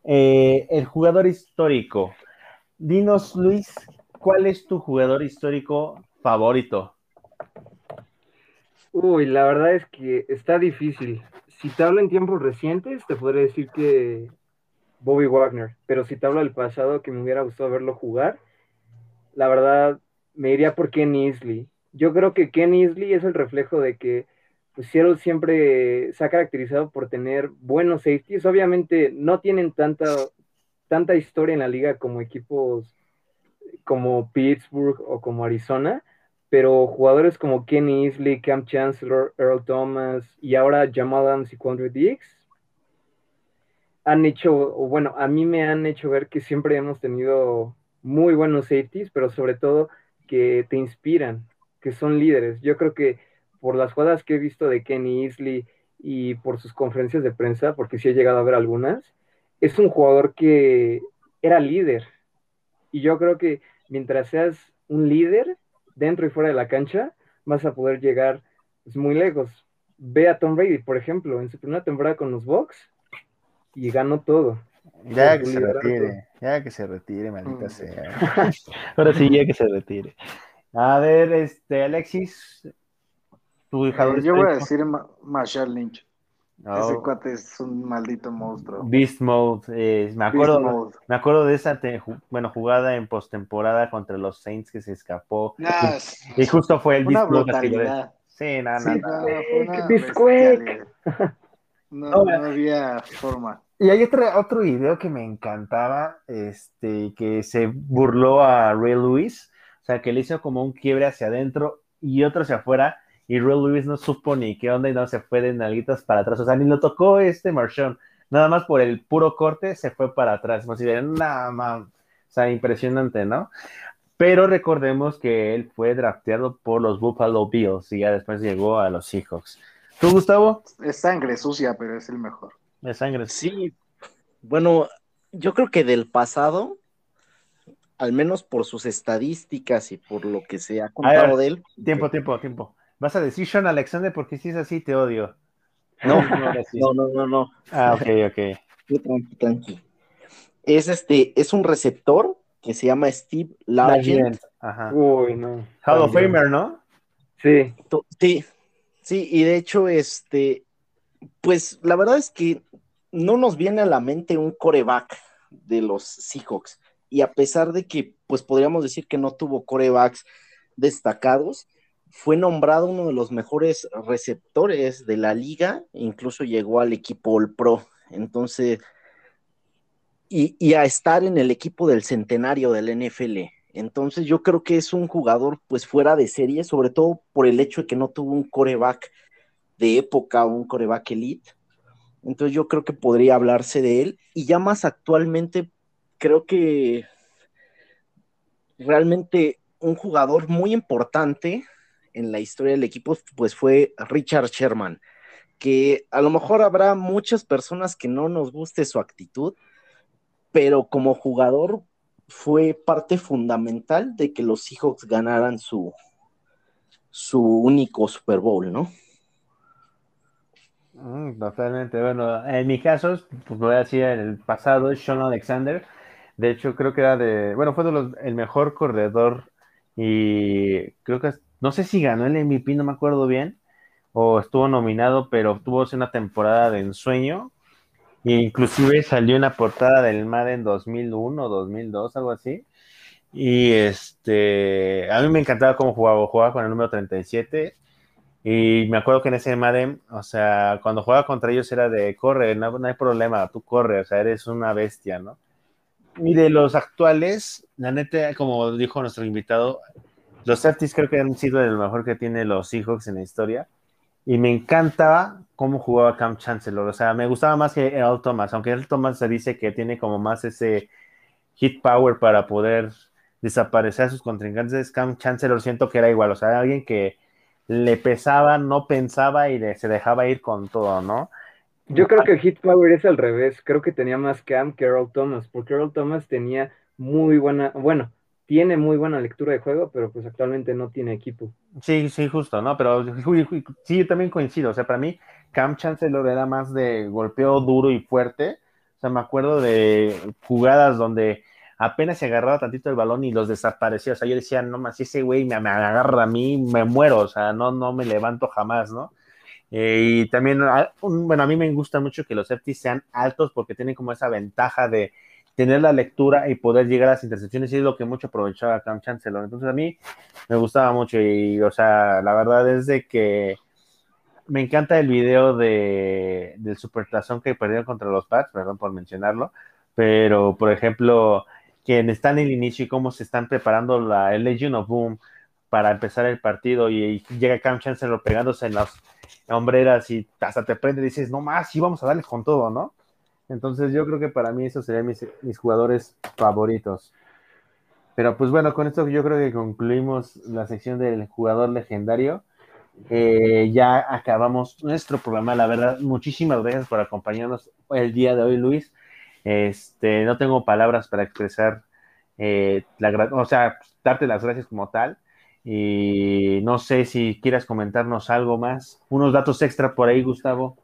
Speaker 4: eh, el jugador histórico. Dinos, Luis, ¿cuál es tu jugador histórico favorito?
Speaker 7: Uy, la verdad es que está difícil. Si te hablo en tiempos recientes, te podría decir que Bobby Wagner, pero si te hablo del pasado, que me hubiera gustado verlo jugar, la verdad me iría por Ken Easley. Yo creo que Ken Easley es el reflejo de que pues, siempre se ha caracterizado por tener buenos safeties. Obviamente no tienen tanta, tanta historia en la liga como equipos como Pittsburgh o como Arizona, pero jugadores como Kenny Easley, Cam Chancellor, Earl Thomas y ahora Jamal Adams y Quandre Diggs han hecho, bueno, a mí me han hecho ver que siempre hemos tenido muy buenos safeties, pero sobre todo que te inspiran, que son líderes. Yo creo que por las jugadas que he visto de Kenny Easley y por sus conferencias de prensa, porque sí he llegado a ver algunas, es un jugador que era líder. Y yo creo que mientras seas un líder dentro y fuera de la cancha, vas a poder llegar pues, muy lejos. Ve a Tom Brady, por ejemplo, en su primera temporada con los Bucks y ganó todo.
Speaker 4: Ya que se retire, ya que se retire, maldita
Speaker 3: Mm.
Speaker 4: sea. Ahora sí, ya que se retire. A ver, este, Alexis, tu
Speaker 3: Eh, yo voy a decir Ma- Marshall Lynch.
Speaker 4: Oh,
Speaker 3: Ese cuate es un maldito monstruo.
Speaker 4: Beast Mode, eh, me acuerdo,
Speaker 3: Beast mode.
Speaker 4: me acuerdo de esa bueno, jugada en postemporada contra los Saints que se escapó.
Speaker 3: Nah,
Speaker 4: Y justo fue el
Speaker 3: una
Speaker 4: Beast Mode. Sí, nada,
Speaker 3: Sí,
Speaker 4: nada.
Speaker 3: bestialidad. No,
Speaker 4: No,
Speaker 3: no había forma.
Speaker 4: Y hay otro, otro video que me encantaba, este, que se burló a Ray Lewis, o sea, que le hizo como un quiebre hacia adentro y otro hacia afuera, y Ray Lewis no supo ni qué onda y no se fue de nalguitas para atrás, o sea, ni lo tocó este Marchón, nada más por el puro corte se fue para atrás, como si de, nada más, o sea, impresionante, ¿no? Pero recordemos que él fue drafteado por los Buffalo Bills y ya después llegó a los Seahawks. ¿Tú, Gustavo?
Speaker 3: Es sangre sucia, pero es el mejor.
Speaker 4: De sangre.
Speaker 6: Sí, bueno, yo creo que del pasado, al menos por sus estadísticas y por lo que se ha
Speaker 4: ver,
Speaker 6: contado de él.
Speaker 4: Tiempo, tiempo, tiempo. ¿Vas a decir Sean Alexander? Porque si es así, te odio.
Speaker 6: No, no, no, no, no.
Speaker 4: Ah, ok, ok.
Speaker 6: Tranqui, tranqui. Es este, es un receptor que se llama Steve Largent.
Speaker 4: Ajá.
Speaker 7: Uy, no.
Speaker 4: Hall of. Famer, ¿no?
Speaker 7: Sí.
Speaker 6: Sí, sí, y de hecho, este, pues la verdad es que no nos viene a la mente un coreback de los Seahawks. Y a pesar de que, pues podríamos decir que no tuvo corebacks destacados, fue nombrado uno de los mejores receptores de la liga, incluso llegó al equipo All Pro. Entonces, y, a estar en el equipo del centenario del NFL. Entonces yo creo que es un jugador pues fuera de serie, sobre todo por el hecho de que no tuvo un coreback de época un coreback elite. Entonces yo creo que podría hablarse de él. Y ya más actualmente, creo que realmente un jugador muy importante en la historia del equipo pues fue Richard Sherman, que a lo mejor habrá muchas personas que no nos guste su actitud, pero como jugador fue parte fundamental de que los Seahawks ganaran su, su único Super Bowl, ¿no?
Speaker 4: Mm, totalmente. Bueno, en mi caso, pues voy a decir el pasado, Sean Alexander. De hecho, creo que era de, bueno, fue de los, el mejor corredor y creo que, no sé si ganó el MVP, no me acuerdo bien, o estuvo nominado, pero tuvo una temporada de ensueño. E inclusive salió en la portada del Madden 2001, 2002, algo así. Y este, a mí me encantaba cómo jugaba, jugaba con el número 37. Y me acuerdo que en ese Madden, o sea, cuando jugaba contra ellos era de corre, no, no hay problema, tú corre, o sea, eres una bestia, ¿no? Y de los actuales, la neta, como dijo nuestro invitado, los Celtics creo que han sido el mejor que tiene los Seahawks en la historia. Y me encantaba cómo jugaba Cam Chancellor. O sea, me gustaba más que Earl Thomas, aunque Earl Thomas se dice que tiene como más ese hit power para poder desaparecer a sus contrincantes. Cam Chancellor siento que era igual. O sea, alguien que le pesaba, no pensaba y se dejaba ir con todo, ¿no?
Speaker 7: Yo creo que Hit Power es al revés. Creo que tenía más Cam que Earl Thomas, porque Earl Thomas tenía muy buena, bueno, tiene muy buena lectura de juego, pero pues actualmente no tiene equipo.
Speaker 4: Sí, sí, justo, ¿no? Pero sí, yo también coincido. O sea, para mí, Cam Chancellor era más de golpeo duro y fuerte. O sea, me acuerdo de jugadas donde apenas se agarraba tantito el balón y los desaparecía. O sea, yo decía, no más, si ese güey me, agarra a mí, me muero. O sea, no, no me levanto jamás, ¿no? Eh, y también, ah, bueno, a mí me gusta mucho que los Septis sean altos porque tienen como esa ventaja de tener la lectura y poder llegar a las intercepciones y es lo que mucho aprovechaba Cam Chancellor. Entonces a mí me gustaba mucho y, o sea, la verdad es de que me encanta el video de, del supertazón que perdieron contra los Pats, perdón por mencionarlo, pero por ejemplo, quien está en el inicio y cómo se están preparando la el Legion of Boom para empezar el partido y, llega Cam Chancellor pegándose en las hombreras y hasta te prende y dices, no más, sí vamos a darle con todo, ¿no? Entonces yo creo que para mí esos serían mis, jugadores favoritos. Pero pues bueno, con esto yo creo que concluimos la sección del jugador legendario. Eh, ya acabamos nuestro programa, la verdad, muchísimas gracias por acompañarnos el día de hoy, Luis. Este, no tengo palabras para expresar, eh, la, o sea, darte las gracias como tal. Y no sé si quieras comentarnos algo más, unos datos extra por ahí, Gustavo.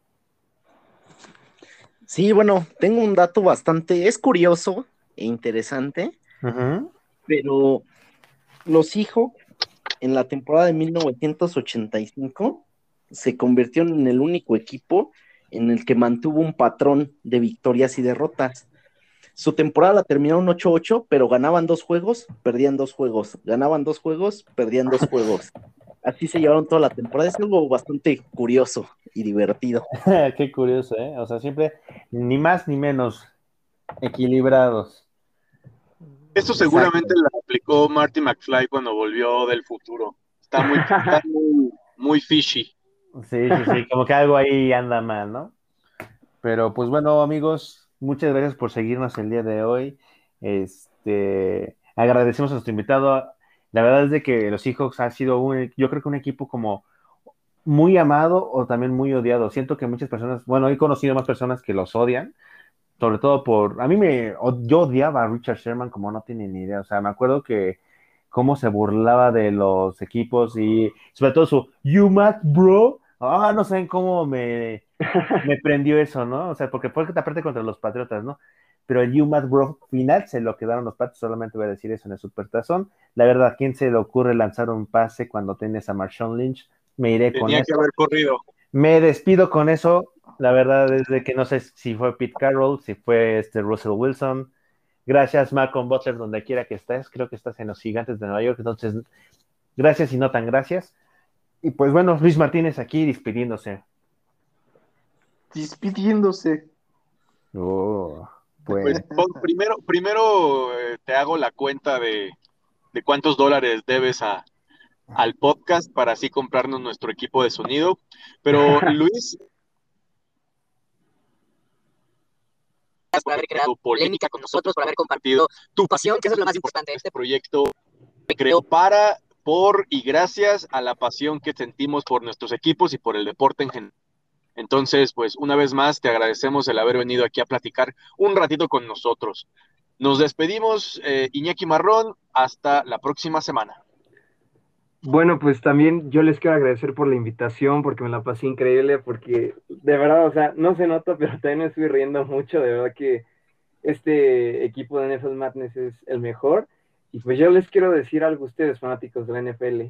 Speaker 6: Sí, bueno, tengo un dato bastante, es curioso e interesante, pero los hijos en la temporada de 1985 se convirtieron en el único equipo en el que mantuvo un patrón de victorias y derrotas. Su temporada la terminaron 8-8, pero ganaban dos juegos, perdían dos juegos, ganaban dos juegos, perdían dos juegos. Así se llevaron toda la temporada. Es algo bastante curioso y divertido.
Speaker 4: Qué curioso, ¿eh? O sea, siempre ni más ni menos equilibrados.
Speaker 5: Esto seguramente lo aplicó Marty McFly cuando volvió del futuro. Está muy, muy, muy fishy.
Speaker 4: Sí, sí, sí, como que algo ahí anda mal, ¿no? Pero pues bueno, amigos, muchas gracias por seguirnos el día de hoy. Este, agradecemos a nuestro invitado. La verdad es de que los Seahawks ha sido un, yo creo que un equipo como muy amado o también muy odiado. Siento que muchas personas, bueno, he conocido más personas que los odian, sobre todo por, a mí me, yo odiaba a Richard Sherman como no tienen ni idea, o sea, me acuerdo que cómo se burlaba de los equipos y sobre todo su, you mad bro, ah, no saben cómo me, me prendió eso, ¿no? O sea, porque fue que aparte contra los Patriotas, ¿no? Pero el Mad Bro final se lo quedaron los patos, solamente voy a decir eso en el Supertazón. La verdad, ¿quién se le ocurre lanzar un pase cuando tienes a Marshawn Lynch? me iré con
Speaker 5: eso. que haber corrido.
Speaker 4: Me despido con eso. La verdad es de que no sé si fue Pete Carroll, si fue este Russell Wilson. Gracias, Malcolm Butler, donde quiera que estés. Creo que estás en los gigantes de Nueva York. Entonces, gracias y no tan gracias. Y pues bueno, Luis Martínez aquí despidiéndose.
Speaker 3: Despidiéndose.
Speaker 4: Oh,
Speaker 5: pues, primero, primero eh, te hago la cuenta de, de cuántos dólares debes a, al podcast para así comprarnos nuestro equipo de sonido. Pero Luis,
Speaker 8: por haber creado polémica con nosotros, por haber compartido tu pasión, que eso es lo más importante.
Speaker 5: Este proyecto se creó para, por y gracias a la pasión que sentimos por nuestros equipos y por el deporte en general. Entonces, pues una vez más te agradecemos el haber venido aquí a platicar un ratito con nosotros. Nos despedimos, eh, Iñaki Marrón, hasta la próxima semana.
Speaker 7: Bueno, pues también yo les quiero agradecer por la invitación, porque me la pasé increíble, porque de verdad, o sea, no se nota, pero también me estoy riendo mucho, de verdad que este equipo de NFL Madness es el mejor. Y pues yo les quiero decir algo a ustedes, fanáticos de la NFL.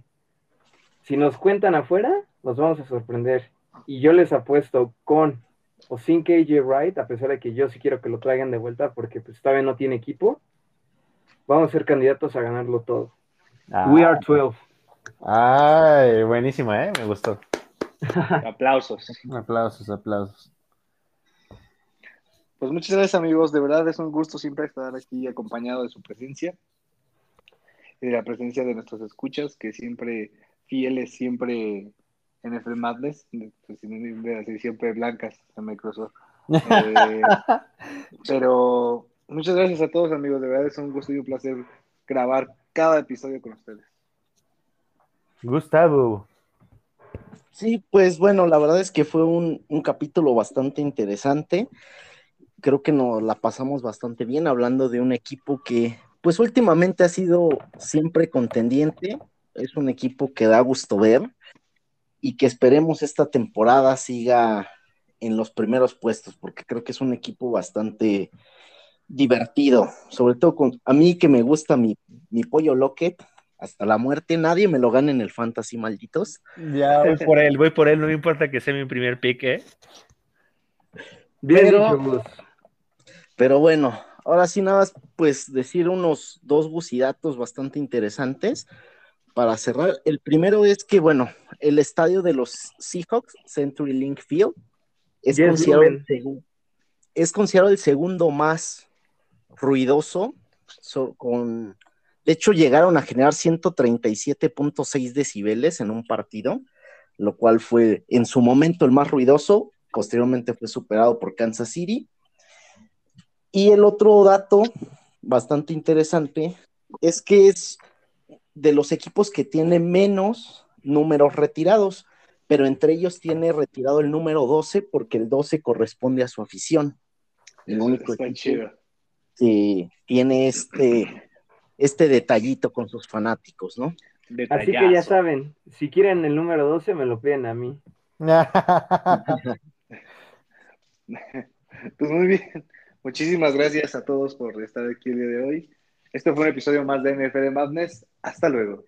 Speaker 7: Si nos cuentan afuera, nos vamos a sorprender. Y yo les apuesto con o sin KJ Wright, a pesar de que yo sí quiero que lo traigan de vuelta porque pues todavía no tiene equipo, vamos a ser candidatos a ganarlo todo.
Speaker 4: Ah,
Speaker 7: We are 12.
Speaker 4: Ay, buenísimo, ¿eh? Me gustó.
Speaker 3: Aplausos.
Speaker 4: Aplausos, aplausos.
Speaker 3: Pues muchas gracias amigos, de verdad es un gusto siempre estar aquí acompañado de su presencia y de la presencia de nuestros escuchas, que siempre fieles, siempre NFL Madness, pues, decir siempre blancas, se me cruzó. Eh, pero muchas gracias a todos amigos, de verdad es un gusto y un placer grabar cada episodio con ustedes.
Speaker 4: Gustavo.
Speaker 6: Sí, pues bueno, la verdad es que fue un, un capítulo bastante interesante. Creo que nos la pasamos bastante bien hablando de un equipo que, pues últimamente ha sido siempre contendiente. Es un equipo que da gusto ver y que esperemos esta temporada siga en los primeros puestos, porque creo que es un equipo bastante divertido, sobre todo con a mí que me gusta mi, mi pollo Lockett hasta la muerte, nadie me lo gana en el fantasy, malditos.
Speaker 9: Ya voy por él, voy por él, no me importa que sea mi primer pick, ¿eh?
Speaker 7: Bien
Speaker 6: Pero-. Pero bueno, ahora sí nada más, pues decir unos dos bucidatos bastante interesantes para cerrar. El primero es que, bueno, el estadio de los Seahawks, Century Link Field, es,
Speaker 7: Yes,
Speaker 6: considerado el,
Speaker 7: Lumen.
Speaker 6: segu- es considerado el segundo más ruidoso, so- con, de hecho llegaron a generar 137.6 decibeles en un partido, lo cual fue en su momento el más ruidoso, posteriormente fue superado por Kansas City. Y el otro dato bastante interesante es que es de los equipos que tiene menos números retirados, pero entre ellos tiene retirado el número 12 porque el 12 corresponde a su afición. El único
Speaker 3: Está
Speaker 6: equipo
Speaker 3: chido.
Speaker 6: que tiene este, este detallito con sus fanáticos, ¿no?
Speaker 7: Así que ya saben, si quieren el número 12, me lo piden a mí.
Speaker 3: Pues muy bien. Muchísimas gracias a todos por estar aquí el día de hoy. Este fue un episodio más de NFL Madness. Hasta luego.